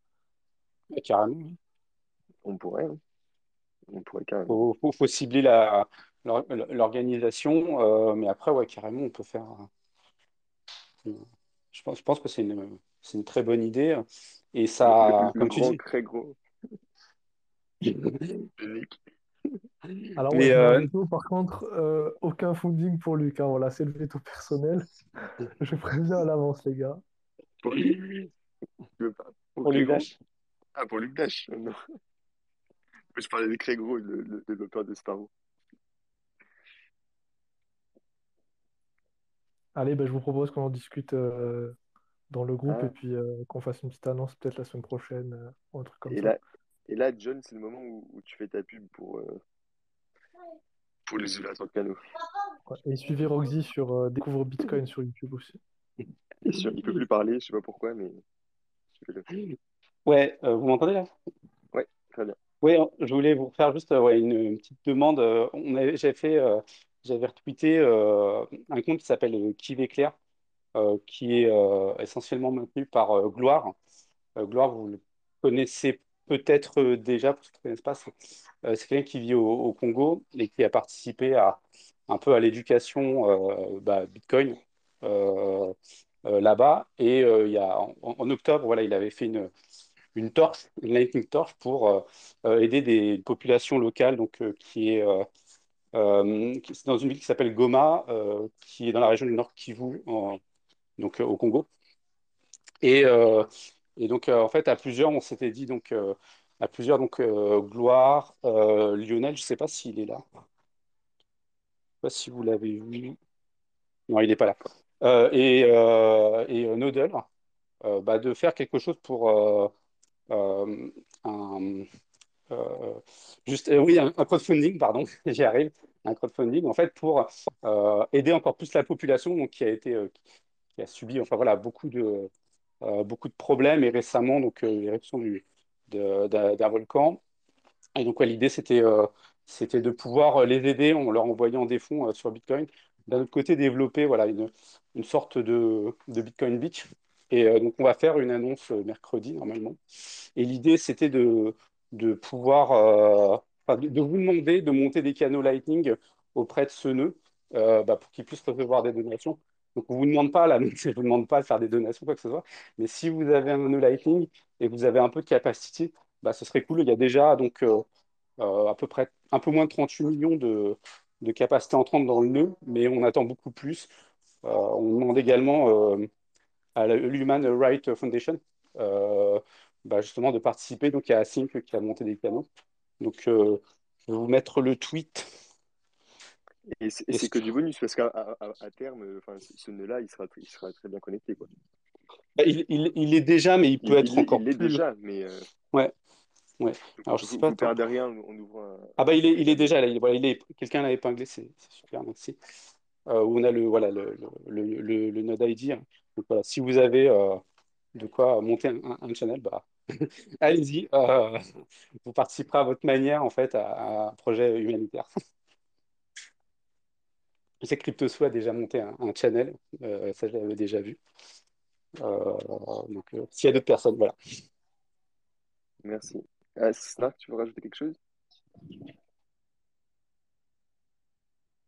Ouais, carrément. oui. On pourrait, hein. On pourrait carrément. Faut, faut, faut cibler la, l'or- l'organisation, euh, mais après, ouais, carrément, on peut faire. euh, Je pense, je pense que c'est une, c'est une très bonne idée. Et Le, le- ça, le comme tu grand, dis. très gros. Alors ouais, euh, veto, par contre, euh, aucun funding pour Luc, hein, voilà, c'est le veto personnel. Je préviens à l'avance, les gars. Pour pas? Pour pour Luc Dash, Ah, pour Luc Dash. Non. Je parlais de Craig le, le développeur de Sparrow. Allez, ben, je vous propose qu'on en discute euh, dans le groupe et Ah, puis euh, qu'on fasse une petite annonce peut-être la semaine prochaine euh, ou un truc comme et ça. Et là, John, c'est le moment où, où tu fais ta pub pour, euh, pour les de canaux. Et suivez Roxy sur euh, Découvre Bitcoin sur YouTube aussi. Et sur, il peut plus parler, je sais pas pourquoi, mais ouais, euh, vous m'entendez là? Ouais, très bien. Oui, je voulais vous faire juste euh, ouais, une, une petite demande. On j'avais fait, euh, j'avais retweeté euh, un compte qui s'appelle Kiv Éclair, euh, qui est euh, essentiellement maintenu par euh, Gloire. Euh, Gloire, vous le connaissez peut-être euh, déjà, pour ceux qui ne connaissent pas, c'est euh, c'est quelqu'un qui vit au, Congo et qui a participé à, un peu à l'éducation euh, bah, Bitcoin là-bas. Et il y a, en, octobre, voilà, il avait fait une, torche, une lightning torch pour aider des populations locales, donc qui est dans une ville qui s'appelle Goma, qui est dans la région du Nord Kivu, donc au Congo. Et, et donc euh, en fait à plusieurs, on s'était dit donc euh, à plusieurs donc euh, Gloire, Lionel, je sais pas s'il est là, je sais pas si vous l'avez vu. Non, il n'est pas là. Et euh, et euh, bah, de faire quelque chose pour un, juste, oui, un, un crowdfunding, pardon, j'y arrive, un crowdfunding, en fait, pour aider encore plus la population donc, qui a été, qui a subi, enfin voilà, beaucoup de, beaucoup de problèmes et récemment, donc, euh, l'éruption d'un volcan. Et donc, l'idée, c'était euh, c'était de pouvoir euh, les aider en leur envoyant des fonds euh, sur Bitcoin. D'un autre côté, développer voilà, une, une sorte de, de Bitcoin Beach. Et euh, donc, on va faire une annonce euh, mercredi, normalement. Et l'idée, c'était de, de pouvoir, euh, de, vous demander de monter des canaux Lightning auprès de ce nœud euh, bah, pour qu'ils puissent recevoir des donations. Donc, on ne vous demande pas, là, je vous demande pas de faire des donations, quoi que ce soit. Mais si vous avez un nœud Lightning et que vous avez un peu de capacité, bah, ce serait cool. Il y a déjà donc, euh, euh, à peu près un peu moins de 38 millions de, de capacité entrante dans le nœud, mais on attend beaucoup plus. Euh, on demande également à l'Human Rights Foundation bah, justement de participer. Donc il y a Async qui a monté des canaux. Donc je vais vous mettre le tweet. Et c'est que du bonus, parce qu'à à, à- à terme, euh, ce nœud-là, il sera, il sera très bien connecté, quoi. bah, il, il- il est déjà, mais il peut Il, être il encore il l'est plus. déjà, mais euh, Ouais, ouais. Alors je sais vous, pas. vous perdez rien en, en ouvrant un, Ah bah il est, il est déjà là. Il, voilà, il est, quelqu'un l'a épinglé, c'est super, merci. Euh, où on a le voilà le, le, le, node ID. hein. Donc voilà, si vous avez euh, de quoi monter un, un- un channel, bah allez-y. euh, vous participerez à votre manière en fait à, à un projet humanitaire. Je sais que a déjà monté un, un channel, euh, ça je l'avais déjà vu. Euh, donc euh, s'il y a d'autres personnes, voilà. Merci. Snark, tu veux rajouter quelque chose?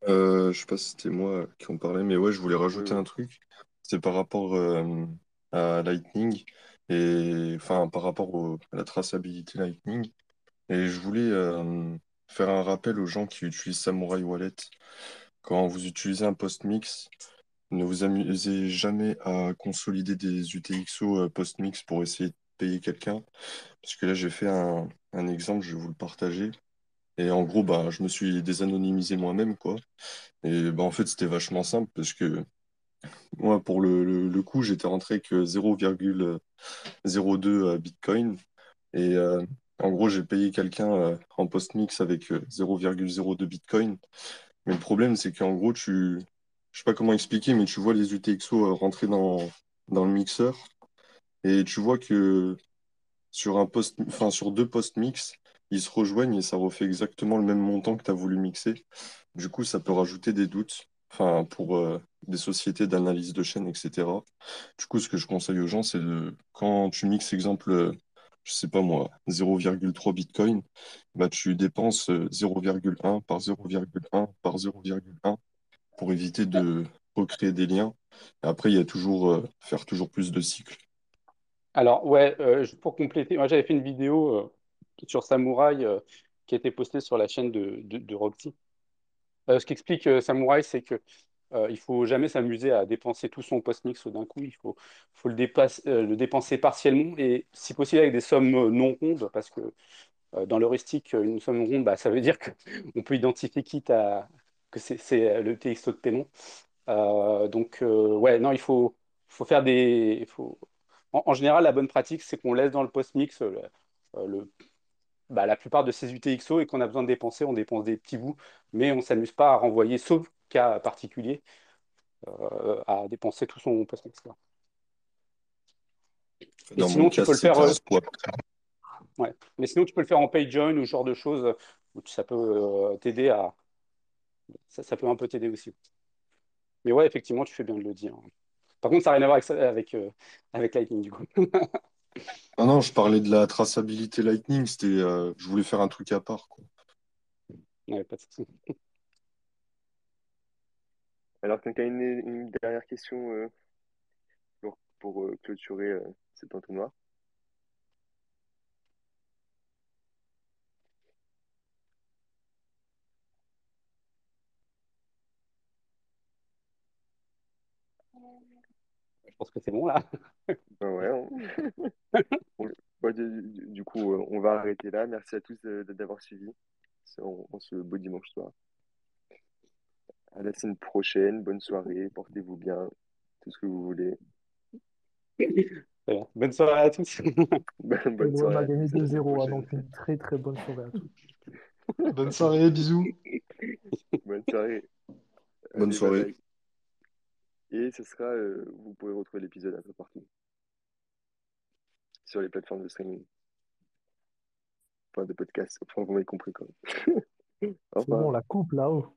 Euh, je sais pas si c'était moi qui en parlais, mais ouais, je voulais rajouter oui. un truc. C'est par rapport euh, à Lightning et enfin par rapport au- à la traçabilité Lightning. Et je voulais euh, faire un rappel aux gens qui utilisent Samurai Wallet. Quand vous utilisez un post-mix, ne vous amusez jamais à consolider des UTXO euh, post-mix pour essayer de payer quelqu'un. Parce que là, j'ai fait un, un exemple, je vais vous le partager. Et en gros, bah, je me suis désanonymisé moi-même, quoi. Et bah, en fait, c'était vachement simple parce que moi, pour le, le, coup, j'étais rentré avec 0,02 euh, Bitcoin. Et euh, en gros, j'ai payé quelqu'un en post-mix avec euh, 0,02 Bitcoin. Mais le problème, c'est qu'en gros, tu... je sais pas comment expliquer, mais tu vois les UTXO euh, rentrer dans, dans le mixeur. Et tu vois que sur un post, post-mix, ils se rejoignent et ça refait exactement le même montant que tu as voulu mixer. Du coup, ça peut rajouter des doutes, enfin, pour euh, des sociétés d'analyse de chaîne, etc. Du coup, ce que je conseille aux gens, c'est de, quand tu mixes, exemple, euh, je sais pas moi, 0,3 Bitcoin, bah, tu dépenses euh, 0,1 par 0,1 par 0,1 pour éviter de recréer des liens. Après, il y a toujours, euh, faire toujours plus de cycles. Alors ouais, euh, pour compléter, moi j'avais fait une vidéo euh, sur Samouraï euh, qui a été postée sur la chaîne de, de, de Roxy. Euh, ce qu'explique euh, Samouraï, c'est que euh, il faut jamais s'amuser à dépenser tout son post-mix d'un coup. Il faut, faut euh, le dépenser partiellement et si possible avec des sommes euh, non rondes, parce que euh, dans l'heuristique, une somme ronde, bah, ça veut dire qu'on peut identifier quitte à que c'est le TXO de paiement. Donc ouais, non, il faut, faut faire des, faut... En, général, la bonne pratique, c'est qu'on laisse dans le post-mix le- bah, la plupart de ces UTXO et qu'on a besoin de dépenser, on dépense des petits bouts, mais on ne s'amuse pas à renvoyer, sauf cas particulier, euh, à dépenser tout son Dans sinon, mon tu cas, peux le faire, euh, ouais. Mais sinon, tu peux le faire en PayJoin ou ce genre de choses où ça peut euh, t'aider à, ça, ça peut un peu t'aider aussi. Mais ouais, effectivement, tu fais bien de le dire. Par contre, ça n'a rien à voir avec, ça- avec, avec Lightning, du coup. Ah non, je parlais de la traçabilité Lightning, c'était, euh, je voulais faire un truc à part, quoi. Ouais, pas de souci. Alors, quelqu'un a une, une dernière question euh, pour, pour, euh, clôturer euh, cet entonnoir? Je pense que c'est bon, là. Ben ouais, on- on- ouais, du, coup, euh, on va arrêter là. Merci à tous d'avoir suivi. On, on se beau dimanche soir. À la semaine prochaine. Bonne soirée. Portez-vous bien. Tout ce que vous voulez. Bonne soirée à tous. Bonne soirée. a à gagné tous. À la semaine 2-0, hein, prochaine. donc une très très bonne soirée à tous. Bonne soirée, bisous. Bonne soirée. Bonne Allez, soirée. bye bye. Et ce sera, euh, vous pourrez retrouver l'épisode un peu partout. Sur les plateformes de streaming. Enfin, de podcast. Enfin, vous m'avez compris quoi. C'est bon, la coupe là-haut.